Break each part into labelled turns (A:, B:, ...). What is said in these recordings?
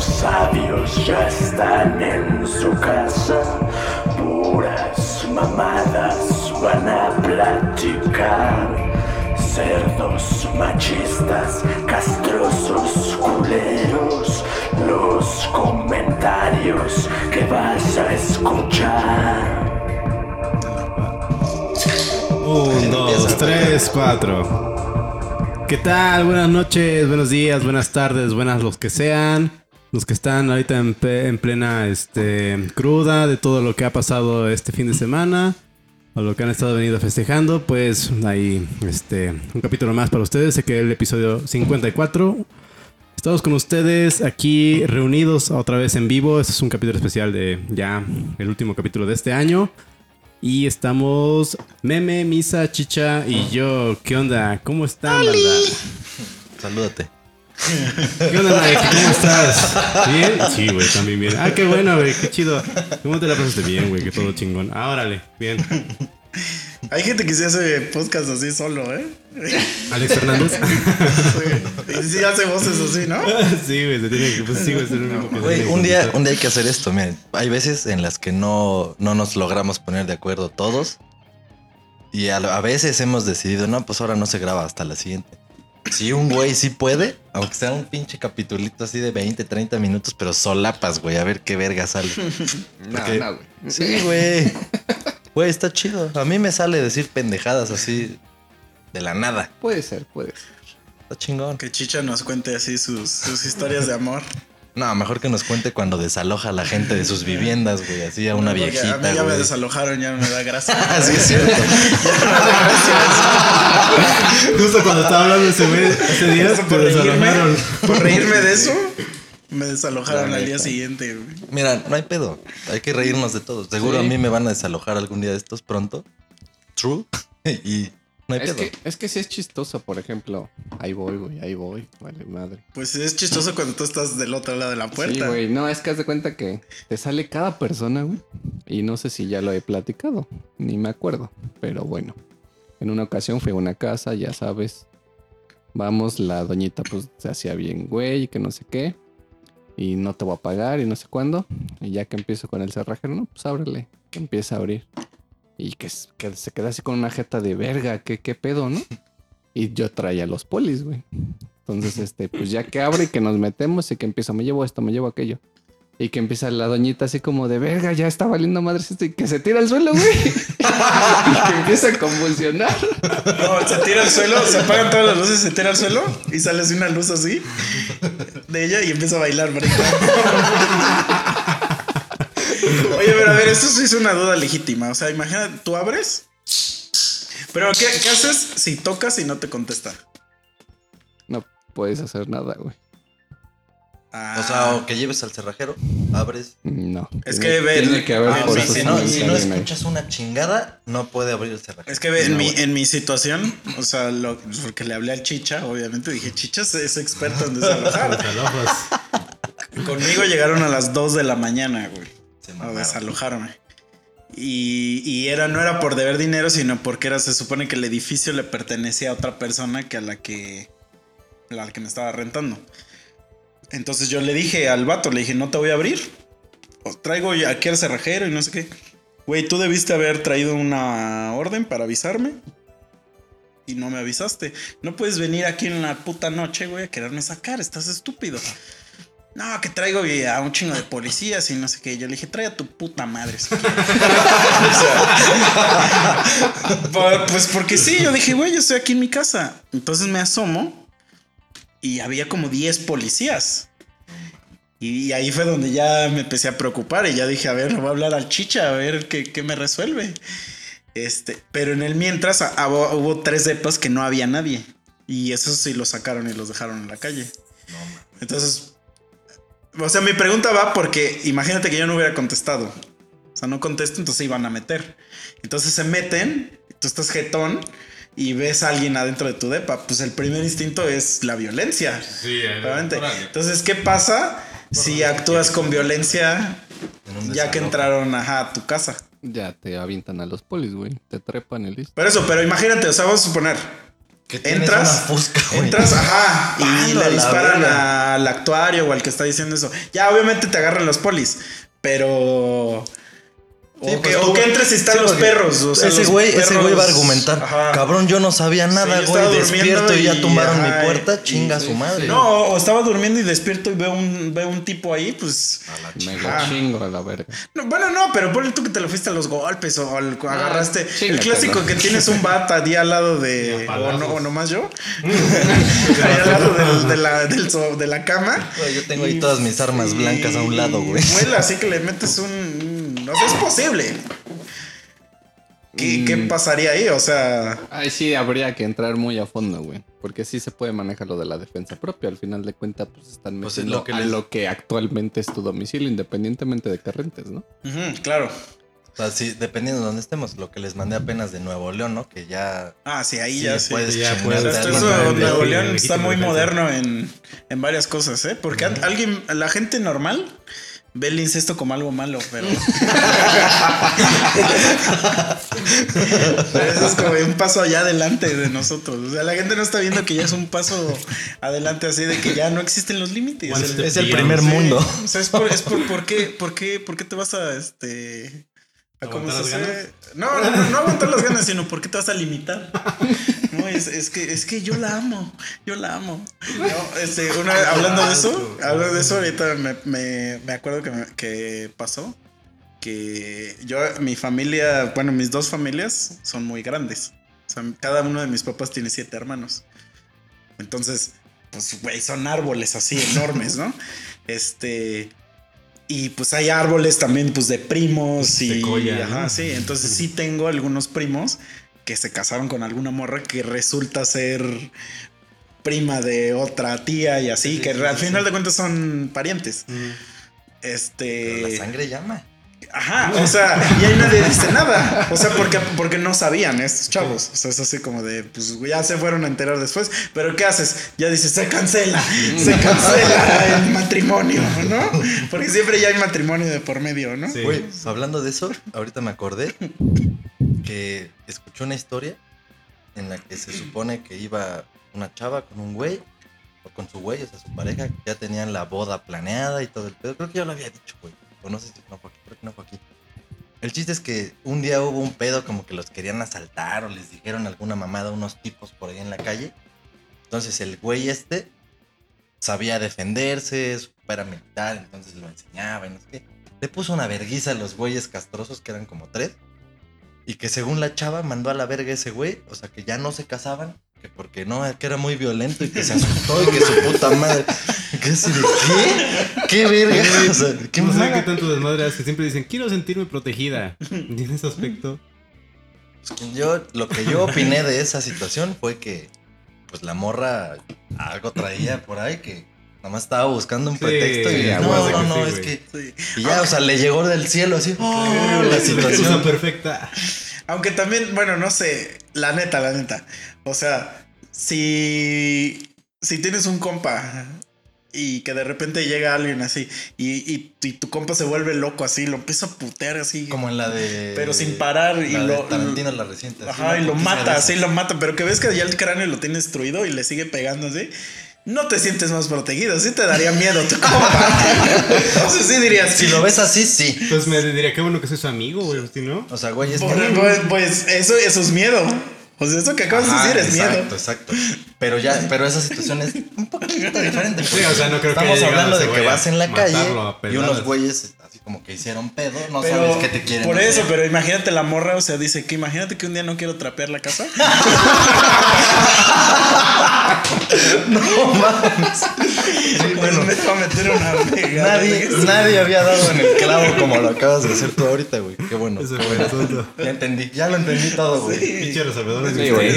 A: Los sabios ya están en su casa, puras mamadas van a platicar. Cerdos machistas, castrosos culeros, los comentarios que vas a escuchar.
B: Un, dos, tres, cuatro. ¿Qué tal? Buenas noches, buenos días, buenas tardes, buenas los que sean. Los que están ahorita en, pe- en plena este, cruda de todo lo que ha pasado este fin de semana. O lo que han estado venido festejando. Pues ahí este, un capítulo más para ustedes. Sé que el episodio 54. Estamos con ustedes aquí reunidos otra vez en vivo. Este es un capítulo especial de ya el último capítulo de este año. Y estamos Meme, Misa, Chicha y yo. ¿Qué onda? ¿Cómo están, banda?
C: Salúdate.
B: ¿Qué onda, Mike? ¿Cómo estás? ¿Bien? Sí, güey, también bien. Ah, qué bueno, güey, qué chido. ¿Cómo te la pasaste bien, güey? Que todo chingón. Ah, órale, bien.
D: Hay gente que se hace podcast así solo, ¿eh?
B: Alex Fernández.
D: Sí. Y sí hace voces así, ¿no?
B: sí, güey, se tiene que. Pues sí, güey, se
C: Güey, un día, un día hay que hacer esto. Miren, hay veces en las que no, no nos logramos poner de acuerdo todos. Y a, a veces hemos decidido, no, pues ahora no se graba hasta la siguiente. Si un güey sí puede, aunque sea un pinche capitulito así de 20, 30 minutos, pero solapas, güey, a ver qué verga sale.
E: No,
C: Porque-
E: no, güey.
C: Sí, güey. Güey, está chido. A mí me sale decir pendejadas así de la nada.
E: Puede ser, puede ser.
C: Está chingón.
D: Que Chicha nos cuente así sus, sus historias de amor.
C: No, mejor que nos cuente cuando desaloja a la gente de sus viviendas, güey. Así a una viejita,
D: A mí ya me
C: güey.
D: desalojaron, ya no me da gracia.
C: Así es cierto.
B: Justo cuando estaba hablando ese güey, ese día, te
D: por
B: desalojaron.
D: reírme, por reírme de eso, me desalojaron al día siguiente. güey.
C: Mira, no hay pedo. Hay que reírnos de todos. Seguro
E: Sí.
C: a mí me van a desalojar algún día de estos pronto. True. y no hay
E: Es
C: pedo.
E: que, es que sí es chistoso, por ejemplo. Ahí voy, güey, ahí voy. Vale, madre.
D: Pues es chistoso cuando tú estás del otro lado de la
E: Sí,
D: puerta.
E: güey. No, es que haz de cuenta que te sale cada persona, güey. Y no sé si ya lo he platicado. Ni me acuerdo. Pero bueno. En una ocasión fui a una casa, ya sabes. Vamos, la doñita pues se hacía bien, güey, y que no sé qué. Y no te voy a pagar y no sé cuándo. Y ya que empiezo con el cerrajero, no, pues ábrele. Que empieza a abrir. Y que, se queda así con una jeta de verga, ¿qué, qué pedo, no? Y yo traía los polis, güey. Entonces, este, pues ya que abre y que nos metemos y que empieza, me llevo esto, me llevo aquello. Y que empieza la doñita así como de verga, ya está valiendo madres esto y que se tira al suelo, güey. y que empieza a convulsionar.
D: No, se tira al suelo, se apagan todas las luces, se tira al suelo y sale así una luz así de ella y empieza a bailar. break. Oye, pero a ver, esto sí es una duda legítima. O sea, imagínate, tú abres. Pero, ¿qué, qué haces si tocas y no te contesta?
E: No puedes hacer nada, güey.
D: Ah,
C: O sea, o que lleves al cerrajero, abres.
E: No.
D: Es
E: Tiene-
D: que ve-
E: Tiene que haber
D: Ah,
C: Y
D: sí,
C: si no, si no escuchas una chingada, no puede abrir el cerrajero.
D: es que ve, en, mi, en mi situación, o sea, lo, porque le hablé al Chicha, obviamente dije, Chicha es, experto en desalojar. Conmigo llegaron a las 2 de la mañana, güey.
C: Se
D: a desalojarme. Y, y era, no era por deber dinero, sino porque era, se supone que el edificio le pertenecía a otra persona que a la que, la que me estaba rentando. Entonces yo le dije al vato, le dije, no te voy a abrir. O traigo aquí al cerrajero y no sé qué. Güey, tú debiste haber traído una orden para avisarme. Y no me avisaste. No puedes venir aquí en la puta noche, güey, a quererme sacar. Estás estúpido. No, que traigo a un chingo de policías y no sé qué. Yo le dije, trae a tu puta madre. si quieres". O sea, por- pues porque sí, yo dije, güey, yo estoy aquí en mi casa. Entonces me asomo y había como 10 policías. Y ahí fue donde ya me empecé a preocupar y ya dije, a ver, voy a hablar al chicha, a ver qué, qué me resuelve. Este, pero en el mientras hubo, hubo tres depas que no había nadie. Y esos sí los sacaron y los dejaron en la calle. Entonces, o sea, mi pregunta va porque imagínate que yo no hubiera contestado. O sea, no contesto, entonces se iban a meter. Entonces se meten, tú estás jetón y ves a alguien adentro de tu depa. Pues el primer instinto es la violencia.
B: Sí, eh,
D: Obviamente. Entonces, ¿qué pasa si actúas con violencia ya que entraron ajá, a tu casa?
E: Ya te avientan a los polis, güey. Te trepan y listo.
D: Por eso, pero imagínate, o sea, vamos a suponer,
C: Que
D: entras,
C: fusca,
D: entras, ajá, y
C: Palo a
D: le disparan al actuario o al que está diciendo eso. Ya, obviamente te agarran los polis, pero.
C: Sí,
D: o,
C: pues
D: que, o que entres y están
C: sí,
D: los perros. o sea,
C: ese güey, ese güey va a
D: perros-
C: argumentar.
D: Ajá.
C: Cabrón, yo no sabía nada, güey. despierto y, ya tumbaron
D: ajá,
C: mi puerta.
D: y-
C: Chinga
E: sí,
C: su madre.
D: No, o estaba durmiendo y despierto y veo un, veo un tipo ahí, pues.
E: Me
D: Ah.
E: lo chingo a la verga.
D: No, bueno, no, pero ponle tú que te lo fuiste a los golpes o al- agarraste. el clásico que tienes un bat ahí al lado de. O, no, o nomás yo. ahí al lado del- de, la, del so- de la cama.
C: Yo tengo ahí
D: Y-
C: todas mis armas blancas a un lado, güey.
D: y Vuela, así que le metes un. No sé, es posible. ¿Qué, qué
E: Mm.
D: pasaría ahí? O sea.
E: Ahí sí habría que entrar muy a fondo, güey. Porque sí se puede manejar lo de la defensa propia. Al final de cuentas, pues están
C: Pues es lo que
E: a
C: les-
E: lo que actualmente es tu domicilio, independientemente de que rentes, ¿no?
D: claro.
C: O sea, sí, dependiendo de dónde estemos. Lo que les mandé apenas de Nuevo León, ¿no? Que ya.
D: Ah, sí, ahí
C: sí
D: ya sí.
C: puedes
B: Ya
D: Esto eso,
B: de-
D: Nuevo León está muy
B: defensa.
D: moderno en, en varias cosas, ¿eh? Porque alguien, la gente normal ve el incesto como algo malo, pero. pero eso es como un paso allá adelante de nosotros. O sea, la gente no está viendo que ya es un paso adelante así de que ya no existen los límites. El-
C: Es el primer
D: Sí,
C: mundo.
D: O sea, es por, es por, por qué, por qué, por qué te vas a este.
B: ¿Aguantar
D: se hace- No, no, no, no aguantar las ganas, sino por qué te vas a limitar. No, es, es que, es que yo la amo, yo la amo. No, este, una hablando de eso, hablando de eso, ahorita me, me, me acuerdo que, me- que pasó que yo, mi familia, bueno, mis dos familias son muy grandes. O sea, cada uno de mis papás tiene siete hermanos. Entonces, pues, güey, son árboles así enormes, ¿no? Este. Y pues hay árboles también, pues, de primos y.
B: Secoya, ¿no?
D: Ajá, sí. Entonces sí tengo algunos primos que se casaron con alguna morra que resulta ser prima de otra tía y así,
C: Sí,
D: que
C: sí,
D: al final
C: sí.
D: de cuentas son parientes.
B: Mm.
C: Pero
D: Este.
C: la sangre llama.
D: Ajá, o sea, y ahí nadie dice nada. O sea, porque, porque no sabían estos chavos. O sea, es así como de, pues ya se fueron a enterar después. Pero ¿qué haces? Ya dices, se cancela, se cancela el matrimonio, ¿no? Porque siempre ya hay matrimonio de por medio, ¿no?
B: Sí.
C: Güey, hablando de eso, ahorita me acordé que escuché una historia en la que se supone que iba una chava con un güey, o con su güey, o sea, su pareja, que ya tenían la boda planeada y todo el pedo. Creo que ya lo había dicho, güey. No sé si no fue aquí. El chiste es que un día hubo un pedo como que los querían asaltar o les dijeron alguna mamada a unos tipos por ahí en la calle. Entonces el güey este sabía defenderse, era militar, entonces lo enseñaba y no sé. Le puso una verguiza a los güeyes castrosos, que eran como tres. Y que según la chava mandó a la verga ese güey, o sea que ya no se casaban, que porque no, que era muy violento y que se asustó y que su puta madre. ¿Qué qué? ¿Qué verga? O sea, ¿qué
B: no sé qué tanto desmadre es que siempre dicen, quiero sentirme protegida. Y en ese aspecto,
C: Yo, lo que yo opiné de esa situación fue que, pues la morra algo traía por ahí que nada más estaba buscando un
B: Sí,
C: pretexto y no, no, no,
B: sí,
C: es que.
D: Sí.
C: Y ya, o sea, le llegó del cielo así. ¡oh! la
B: la
C: situación.
B: perfecta.
D: Aunque también, bueno, no sé, la neta, la neta. O sea, si, si tienes un compa y que de repente llega alguien así y, y- y tu compa se vuelve loco así, lo empieza a putear así.
C: Como en la de.
D: Pero sin parar y
C: de
D: lo-
C: Tarantino, la reciente. así,
D: Ajá, y lo mata,
C: esas.
D: sí, lo mata, pero que ves que ya el cráneo lo tiene destruido y le sigue pegando así. No te sientes más protegido, sí te daría miedo tu compa. Entonces sí dirías,
C: Si lo ves así, sí.
B: Entonces me diría, qué bueno que soy su amigo, güey, ¿sí, ¿no?
C: O sea, güey, es
D: Pues,
C: que.
D: pues, pues, eso, eso es miedo. O sea, eso que acabas
C: Ajá,
D: de decir es
C: exacto,
D: miedo.
C: exacto. Pero ya, pero esa situación es un poquito diferente.
B: Sí, o sea, no creo que
C: Estamos
B: llegado
C: hablando de que vas en la calle y unos güeyes como que hicieron pedo, no
D: Pero,
C: sabes qué te quieren.
D: Por
C: hacer.
D: eso, pero imagínate la morra, o sea, dice que imagínate que un día no quiero trapear la casa.
C: No mames.
D: bueno, me va a meter una mega.
C: Nadie, nadie había dado en el clavo como lo acabas de hacer tú ahorita, güey. Qué bueno. Qué
B: fue el
C: bueno. Ya entendí, ya lo entendí todo, güey.
B: Pinche resolvedor de
E: Sí, güey.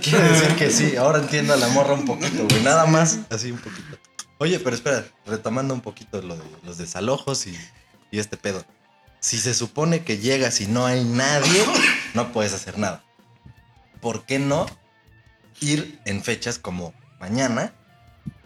C: Quiere decir que sí, ahora entiendo a la morra un poquito, güey. Nada más, así un poquito. Oye, pero espera, retomando un poquito lo de los desalojos y, y este pedo. Si se supone que llegas y no hay nadie, no puedes hacer nada. ¿Por qué no ir en fechas como mañana,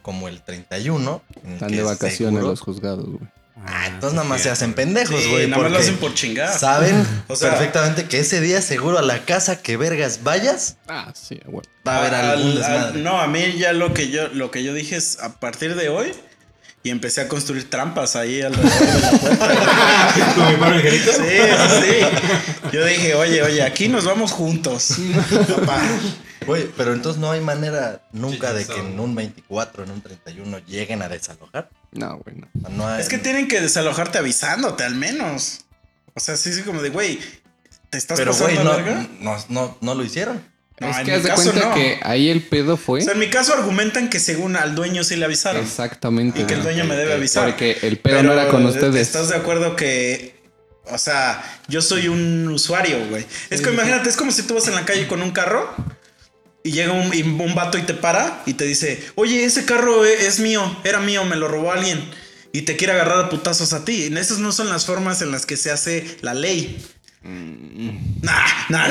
C: como el 31? En el
E: Están
C: que
E: de vacaciones
C: seguro-
E: los juzgados, güey.
C: Ah, entonces nada más se hacen pendejos,
D: Sí,
C: güey.
D: nada más lo hacen por chingar.
C: Saben
D: O sea-
C: perfectamente que ese día seguro a la casa que vergas vayas,
E: Ah, sí, güey.
C: va a haber
D: Al-
C: algún
D: al-
C: desmadre.
D: no, a mí ya lo que yo lo que yo dije es a partir de hoy y empecé a construir trampas ahí alrededor de la puerta.
B: ¿Como mi angelito?
D: Sí, sí, sí. Yo dije, oye, oye, aquí nos vamos juntos. Papá.
C: Güey, pero entonces no hay manera nunca
B: Sí,
C: de
B: sí,
C: que en un 24, en un 31 lleguen a desalojar.
E: No, güey, no.
C: No hay-
D: Es que tienen que desalojarte avisándote al menos. O sea, sí, sí, como de, güey, ¿te estás
C: Pero,
D: pasando
C: güey, no, no, no, no lo hicieron.
D: No,
E: es
D: en
E: que
D: mi
E: haz de
D: caso
E: cuenta
D: no.
E: que ahí el pedo fue.
D: O sea, en mi caso argumentan que según al dueño sí le avisaron.
E: Exactamente.
D: Y que el dueño me debe avisar.
E: Porque el pedo no era con ustedes.
D: ¿Estás de acuerdo que, o sea, yo soy un usuario, güey? Es que imagínate, es como si tú vas en la calle con un carro y llega un, y un vato y te para y te dice, oye, ese carro e- es mío, era mío, me lo robó alguien. Y te quiere agarrar a putazos a ti. Esas no son las formas en las que se hace la ley. Nah, nah,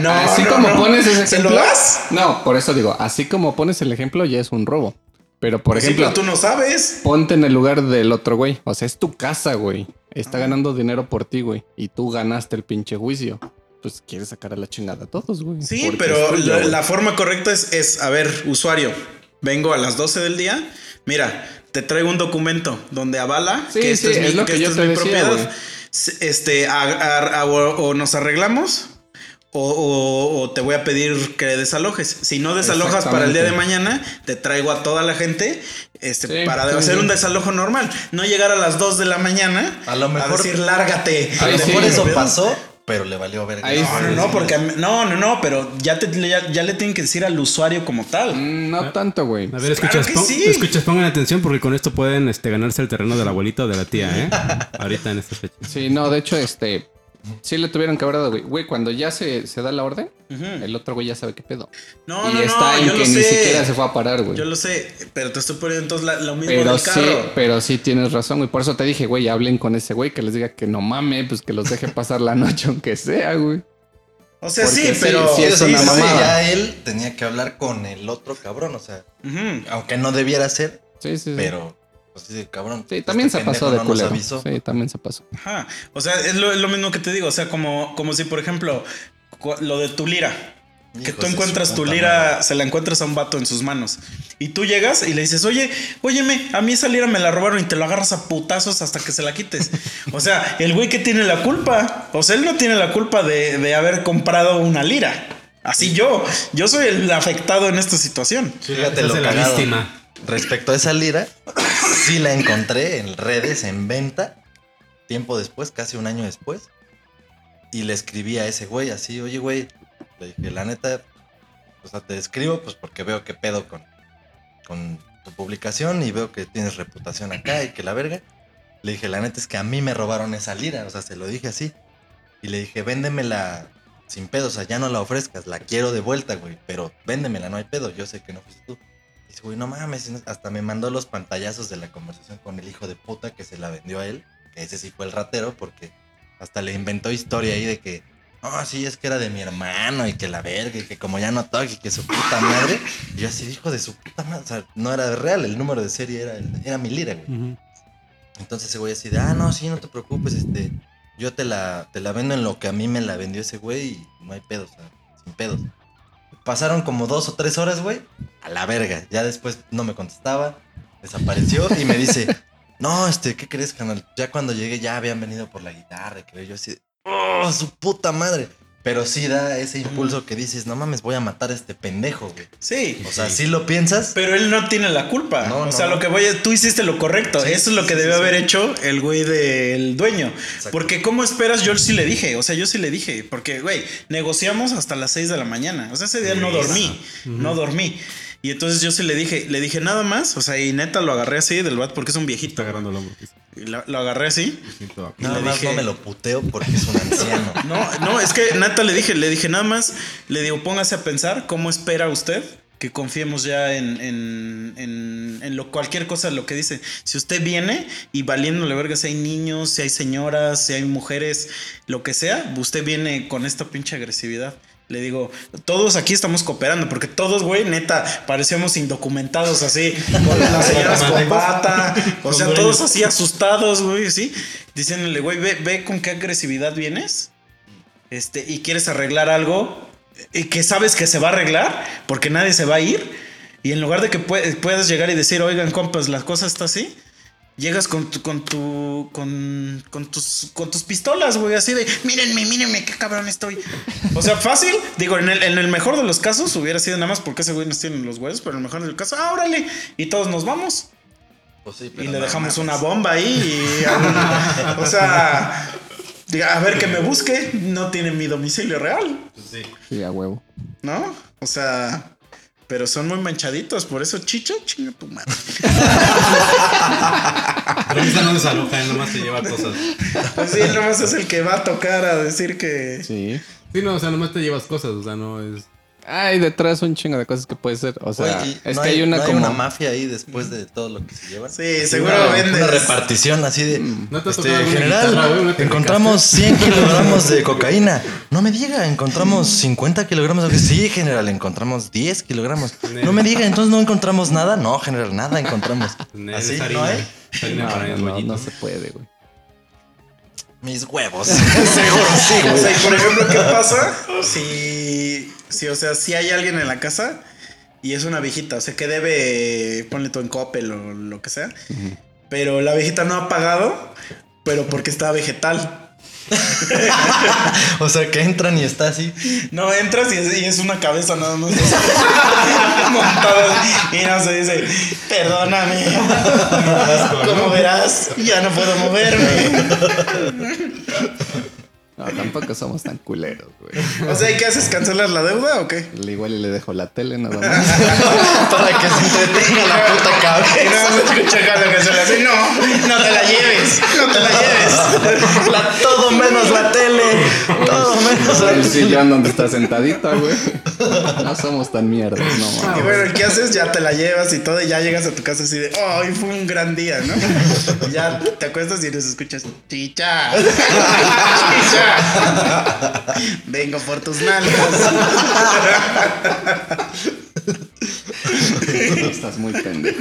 D: No,
E: así
D: no,
E: como
D: no.
E: pones ese
D: ¿Se
E: ejemplo.
D: lo das?
E: No, por eso digo, así como pones el ejemplo, ya es un robo. Pero por
D: Pues Sí,
E: ejemplo,
D: pero tú no sabes.
E: ponte en el lugar del otro güey. O sea, es tu casa, güey. Está ganando dinero por ti, güey. Y tú ganaste el pinche juicio. Pues quieres sacar a la chingada a todos, güey.
D: Sí, pero
E: tuyo,
D: la,
E: güey.
D: la forma correcta es, es, a ver, usuario, vengo a las 12 del día, mira, te traigo un documento donde avala
E: Sí,
D: que esto
E: sí,
D: es, mi,
E: lo
D: que
E: que
D: esto es mi
E: decía,
D: propiedad.
E: güey.
D: Este, a- a- a- o, o nos arreglamos o, o- o te voy a pedir que desalojes. Si no desalojas para el día de mañana, te traigo a toda la gente este,
E: Sí,
D: para
E: sí,
D: hacer
E: sí.
D: un desalojo normal. No llegar a las 2 de la mañana
C: A lo mejor-
D: decir lárgate.
C: A lo mejor eso pasó, pero le valió verga.
E: Ahí
D: No, no, no, porque no, no, no, pero ya, te, ya, ya le tienen que decir al usuario como tal.
E: Mm, No tanto, güey.
B: A ver, escuchas,
D: que
B: pon-
D: sí.
B: escuchas, pongan atención porque con esto pueden este, ganarse el terreno de la abuelita o de la tía, ¿eh? Ahorita en esta fecha.
E: Sí, no, de hecho, este. Sí le tuvieron que haber dado, güey. Güey, cuando ya se, se da la orden, el otro güey ya sabe qué pedo.
D: No,
E: y
D: no,
E: está
D: no,
E: en
D: yo
E: que
D: lo
E: ni
D: sé.
E: siquiera se fue a parar, güey.
D: Yo lo sé, pero te estoy poniendo entonces la- lo mismo
E: Pero
D: del
E: sí,
D: carro.
E: pero sí tienes razón, güey. Por eso te dije, güey, hablen con ese güey que les diga que no mame, pues que los deje pasar la noche aunque sea, güey.
D: o sea, sí,
E: porque sí,
D: pero.
E: sí es una
C: sí,
E: mamada.
C: ya él tenía que hablar con el otro cabrón, o sea, aunque no debiera ser,
E: Sí, sí, sí.
C: pero pues sí, cabrón.
E: Sí, también
C: este
E: se pasó de
C: no nos
E: culero.
C: avisó.
E: Sí, también se pasó.
D: Ajá. O sea, es lo, es lo mismo que te digo. O sea, como, como si, por ejemplo, lo de tu lira. Que tú encuentras tu lira,
C: madre.
D: se la encuentras a un vato en sus manos. Y tú llegas y le dices, oye, óyeme, a mí esa lira me la robaron y te lo agarras a putazos hasta que se la quites. O sea, el güey que tiene la culpa. O sea, él no tiene la culpa de, de haber comprado una lira. Así yo. Yo soy el afectado en esta situación.
C: Fíjate lo
B: es la víctima.
C: Respecto a esa lira, sí la encontré en redes, en venta, tiempo después, casi un año después. Y le escribí a ese güey así, oye güey, le dije, la neta, o sea, te escribo pues porque veo que pedo con, con tu publicación y veo que tienes reputación acá y que la verga. Le dije, la neta es que a mí me robaron esa lira, o sea, se lo dije así. Y le dije, véndemela sin pedo, o sea, ya no la ofrezcas, la quiero de vuelta, güey, pero véndemela, no hay pedo, yo sé que no fuiste tú. Dice, güey, no mames, hasta me mandó los pantallazos de la conversación con el hijo de puta que se la vendió a él, que ese sí fue el ratero, porque hasta le inventó historia ahí de que, no, sí, es que era de mi hermano y que la verga y que como ya no toque y que su puta madre. Y yo así, hijo de su puta madre, o sea, no era real, el número de serie era, era mi lira, güey. Entonces ese güey así de, ah, no, sí, no te preocupes, este, yo te la, te la vendo en lo que a mí me la vendió ese güey y no hay pedos, o sea, sin pedos. Pasaron como dos o tres horas, güey, a la verga. Ya después no me contestaba, desapareció y me dice, no, este, ¿qué crees, canal? Ya cuando llegué ya habían venido por la guitarra, que yo así, oh, su puta madre. Pero sí da ese impulso que dices, no mames, voy a matar a este pendejo, güey.
D: Sí.
C: O sea, sí lo piensas,
D: Pero él no tiene la culpa.
C: No,
D: o
C: no,
D: sea, lo que voy a... Tú hiciste lo correcto.
C: Sí,
D: Eso es lo que
C: sí,
D: debió
C: sí.
D: haber hecho el güey del dueño.
C: Exacto.
D: Porque ¿cómo esperas? Yo sí le dije. O sea, yo sí le dije. Porque, güey, negociamos hasta las 6 de la mañana. O sea, ese día no dormí. No dormí. Y entonces yo sí le dije, le dije nada más. O sea, y neta lo agarré así del bat porque es un
B: Está
D: viejito.
B: agarrando el hombro. quizá.
D: Y lo, lo agarré así.
B: Siento-
C: nada
D: le
C: más
D: dije-
C: no me lo puteo porque es un anciano.
D: No, no, es que neta le dije, le dije nada más, le digo, póngase a pensar cómo espera usted que confiemos ya en, en, en, en lo, cualquier cosa de lo que dice. Si usted viene y valiéndole verga si hay niños, si hay señoras, si hay mujeres, lo que sea, usted viene con esta pinche agresividad. Le digo, todos aquí estamos cooperando, porque todos, güey, neta, parecíamos indocumentados así, con las señoras con bata, o sea, todos así asustados, güey, sí, diciéndole, güey, ve, ve con qué agresividad vienes, este, y quieres arreglar algo, y que sabes que se va a arreglar, porque nadie se va a ir, y en lugar de que pue- puedas llegar y decir, oigan, compas, la cosa está así, Llegas con tu, con tu, con, con tus, con tus pistolas, güey, así de, mírenme, mírenme, qué cabrón estoy. O sea, fácil. Digo, en el, en el mejor de los casos hubiera sido nada más porque ese güey nos tiene los huevos, pero en el mejor de los casos, ah, órale. Y todos nos vamos.
C: Pues sí,
D: Y
C: pero
D: le
C: no
D: dejamos
C: mames.
D: una bomba ahí. y algún- o sea, diga, a ver que me busque. No tiene mi domicilio real,
E: Sí, a huevo.
D: ¿no? O sea, pero son muy manchaditos. Por eso, chicho, chinga tu madre.
B: Pero esa no desaloja, él nomás te lleva cosas.
D: Pues sí, él nomás es el que va a tocar a decir que.
E: Sí.
B: Sí, no, o sea, nomás te llevas cosas, o sea, no es.
E: Hay detrás un chingo de cosas que puede ser. O sea,
C: Oye,
E: es
C: no
E: que hay, una
C: no
E: como.
C: una mafia ahí después de todo lo que se llevan.
D: Sí, seguro
C: una,
D: vendes.
C: una repartición así de.
B: ¿No te
C: este, general, encontramos 100 kilogramos de cocaína. No me diga, encontramos 50 kilogramos. de- Sí, general, encontramos 10 kilogramos. No me diga, entonces no encontramos nada. No, general, nada encontramos. Así, ¿no hay?
E: no se puede, güey.
C: Mis huevos. Seguro, sí.
D: O sea, y por ejemplo, ¿qué pasa si, si, o sea, si hay alguien en la casa y es una viejita, o sea, que debe, ponle tú en Coppel o lo que sea, pero la viejita no ha pagado, pero porque está vegetal.
C: O sea, que entran y está así.
D: No entras y es, y es una cabeza nada más montada y no se dice, perdóname, como verás, ya no puedo moverme.
E: No, tampoco somos tan culeros, güey.
D: O sea, ¿y qué haces? ¿Cancelas la deuda o qué?
E: Igual y le dejo la tele nada más.
C: Para que se entretenga la puta
D: Y
C: cabeza.
D: nada más escucha acá lo que se le hace. No, no te la lleves, no te la lleves.
C: La- todo menos la tele. Todo menos la
E: el
C: tele.
E: sillón donde está sentadita, güey. No somos tan mierdas, no
D: Y
E: mames.
D: bueno, ¿qué haces? Ya te la llevas y todo, y ya llegas a tu casa así de, oh, hoy fue un gran día, ¿no? Y ya te acuestas y les escuchas, chicha, chicha, vengo por tus nalgas.
E: Estás muy pendejo.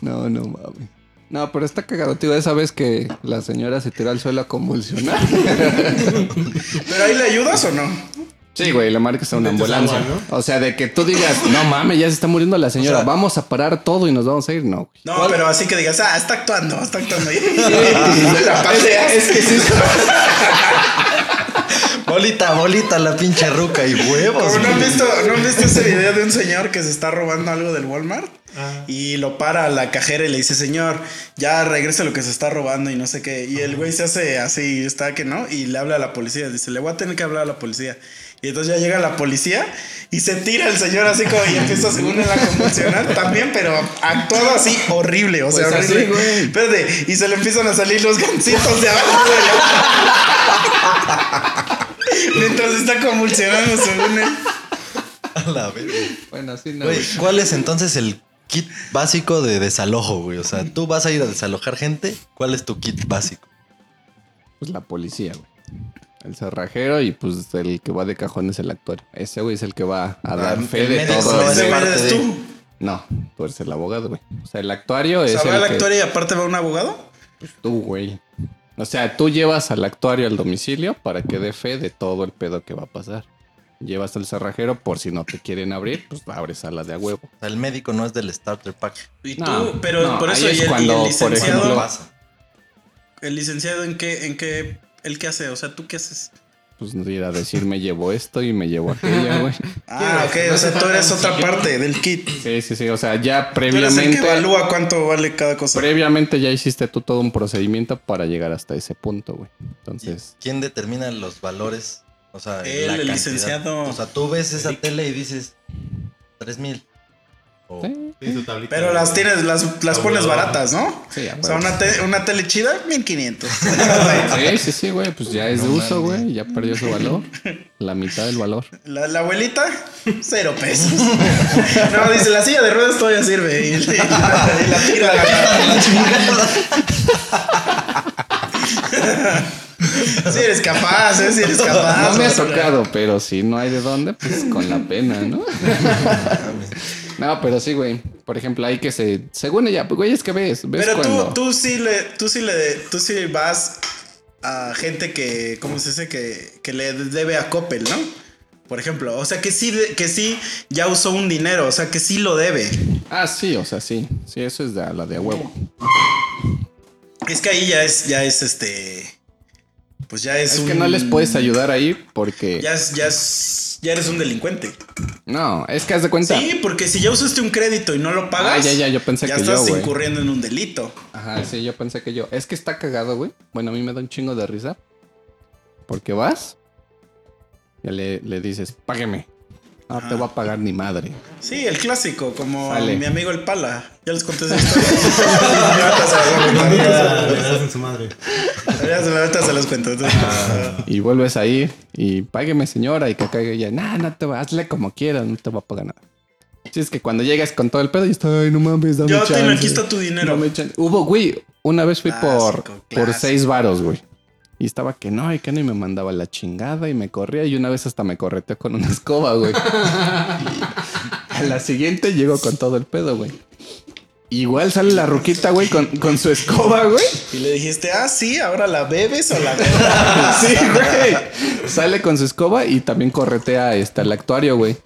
E: No, no mames. No, pero está cagado, tío. Esa vez que la señora se tiró al suelo a convulsionar.
D: ¿Pero ahí le ayudas o no?
E: Sí, güey, le marcas a una ambulancia. O sea, de que tú digas, no mames, ya se está muriendo la señora,
C: O sea-
E: vamos a parar todo y nos vamos a ir. No, güey.
D: No, pero así que digas, ah, está actuando, está actuando. Y la paseas.
E: Es que sí.
C: Bolita, bolita, la pinche ruca y huevos.
D: No han visto, ¿no han visto ese video de un señor que se está robando algo del Walmart? Y lo para a la cajera y le dice, señor, ya regrese lo que se está robando y no sé qué. Y el güey se hace así, está que no, y le habla a la policía. Dice, le voy a tener que hablar a la policía. Y entonces ya llega la policía y se tira el señor así como y empieza según él a convulsionar también, pero actuado así horrible, o sea,
E: Pues así,
D: horrible.
E: güey.
D: Espérate, y se le empiezan a salir los gancitos de abajo de la- Mientras está convulsionando según él.
C: A la verga.
E: Bueno, así no.
C: Güey. ¿cuál es entonces el kit básico de desalojo, güey? O sea, tú vas a ir a desalojar gente. ¿Cuál es tu kit básico?
E: Pues la policía, güey. El cerrajero y pues el que va de cajón es el actor. Ese güey es el que va a dar
C: Ah,
E: fe de todo.
C: no es
D: Ese güey
C: de-
D: tú.
E: No, tú eres el abogado, güey. O sea, el actuario
D: O
E: es
D: sea, va
E: el
D: el
E: que-
D: actor y aparte va un abogado.
E: tú, güey. O sea, tú llevas al actuario al domicilio para que dé fe de todo el pedo que va a pasar. Llevas al cerrajero por si no te quieren abrir, pues abres a la de a huevo.
C: O sea, el médico no es del starter pack.
D: Y
E: No,
D: tú, pero
E: no,
D: por eso
E: ahí
D: y
E: es
D: el, y
E: cuando,
D: el
E: por
D: licenciado,
E: ejemplo,
C: pasa.
D: el licenciado en qué, en qué, el qué hace, o sea, tú qué haces.
E: Pues no ir a decir me llevo esto y me llevo aquella, güey.
D: Ah, ok, o sea, tú eres otra parte del kit.
E: Sí, sí, sí. O sea, ya
D: Tú eres el que
E: previamente.
D: evalúa cuánto vale cada cosa.
E: Previamente ya hiciste tú todo un procedimiento para llegar hasta ese punto, güey. Entonces,
C: ¿Quién determina los valores? O sea,
D: Él,
C: la
D: el licenciado.
C: O sea, tú ves esa tele y dices 3
E: sí,
B: Sí.
D: Pero las tienes, las, las pones baratas, ¿no?
E: Sí, a
D: o sea, una, te- una tele chida, 1500.
E: sí, sí, sí, güey. Pues ya es de uso, güey. Ya perdió su valor. La mitad del valor.
D: La, la abuelita, cero pesos. No, dice, la silla de ruedas todavía sirve. Y, y la, y la tira Sí eres capaz, ¿eh? Sí eres capaz.
E: No me ha tocado, pero si no hay de dónde, pues con la pena, ¿no? No, pero sí, güey. Por ejemplo, hay que se. Según ella, pues, güey, es que ves. ¿Ves
D: Pero
E: cuando?
D: tú, tú sí le, tú sí le, tú sí vas a gente que, ¿cómo se dice? Que, que le debe a Coppel, ¿no? Por ejemplo, o sea que sí, que sí ya usó un dinero, o sea que sí lo debe.
E: Ah, sí, o sea, sí. Sí, eso es de, la de huevo.
D: Es que ahí ya es, ya es este, pues ya es,
E: Es
D: un-
E: que no les puedes ayudar ahí porque.
D: Ya es, ya es, ya eres un delincuente.
E: No, es que haz de cuenta.
D: Sí, porque si ya usaste un crédito y no lo pagas,
E: Ah, ya, ya, yo pensé
D: ya
E: que
D: estás
E: yo, güey.
D: incurriendo en un delito.
E: Ajá, sí, yo pensé que yo. Es que está cagado, güey. Bueno, a mí me da un chingo de risa. Porque vas. Ya le, le dices, págueme. No te voy a pagar ni madre.
D: Sí, el clásico, como
E: Sale.
D: mi amigo el Pala. Ya les conté esa historia. Se las voy cuento. entonces,
E: Y vuelves ahí y págueme, señora. Y que caiga ella. Nah, no te va, hazle como quieras, no te va a pagar nada. Sí, es que cuando llegas con todo el pedo y está, ay, no mames, dame
D: Yo
E: chance.
D: tengo aquí está tu dinero.
E: Dame chance". Hubo, güey, una vez fui por,
D: Clásico,
E: por
D: clásico.
E: seis varos, güey. Y estaba que no, y que no, y me mandaba la chingada y me corría. Y una vez hasta me correteó con una escoba, güey. A la siguiente llego con todo el pedo, güey. Igual sale la ruquita, güey, con, con su escoba, güey.
D: Y le dijiste, ah, sí, ahora la bebes o la bebes.
E: Sí, güey. Sale con su escoba y también corretea este, al actuario, güey.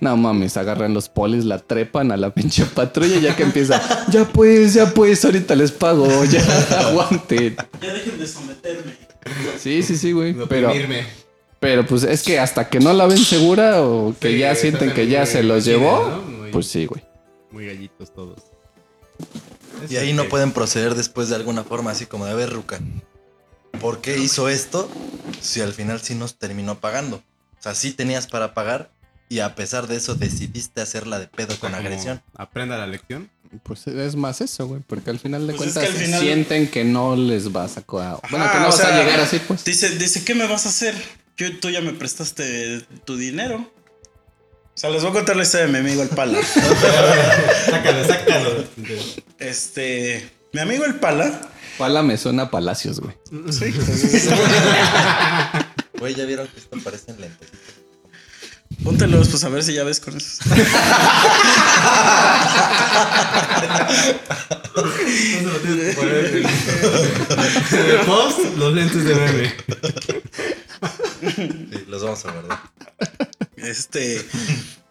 E: No mames, agarran los polis, la trepan a la pinche patrulla ya que empieza. Ya pues, ya pues, ahorita les pago, ya aguanten.
D: ya dejen de someterme.
E: Sí, sí, sí, güey. Pero, pero pues es que hasta que no la ven segura o que
B: Sí,
E: ya sienten que ya se los llevó,
B: ¿no? Muy-
E: pues sí, güey.
B: Muy gallitos todos.
C: Y ahí no pueden proceder después de alguna forma así como de, ver, Ruca, ¿por qué hizo esto si al final sí nos terminó pagando? O sea, sí tenías para pagar y a pesar de eso decidiste hacerla de pedo con agresión.
B: Aprenda la lección.
E: Pues es más eso, güey, porque al final de
D: Pues es
E: cuentas
D: que al final-
E: sienten que no les vas a... co- Bueno,
D: Ajá,
E: que no
D: o
E: vas a llegar así, pues.
D: Dice, dice, ¿qué me vas a hacer? Yo, tú ya me prestaste tu dinero. O sea, les voy a contar la historia de mi amigo el Pala.
B: Sácalo, sácalo.
D: este, mi amigo el Pala.
E: Pala me suena a Palacios, güey.
D: Sí,
C: Güey, ya vieron que esto parecen lentes.
D: Póntelos, pues a ver si ya ves con eso.
B: De post, los lentes de.
C: Sí, los vamos a guardar.
D: Este,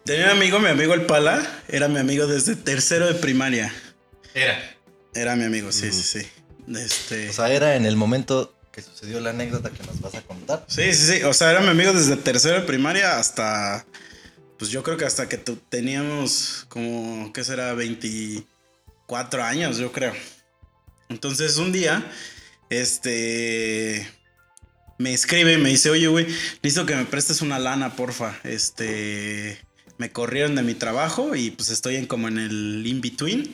D: tenía un amigo, mi amigo el Pala, era mi amigo desde tercero de primaria.
B: Era.
D: Era mi amigo, sí, sí, sí. Este,
C: O sea, era en el momento que sucedió la anécdota que nos vas a contar.
D: Sí, sí, sí. O sea, era mi amigo desde tercero de primaria hasta, pues yo creo que hasta que teníamos como, ¿qué será? 24 años, yo creo. Entonces un día, este, me escribe y me dice, oye, güey, listo que me prestes una lana, porfa. Este, me corrieron de mi trabajo y pues estoy en como en el in-between.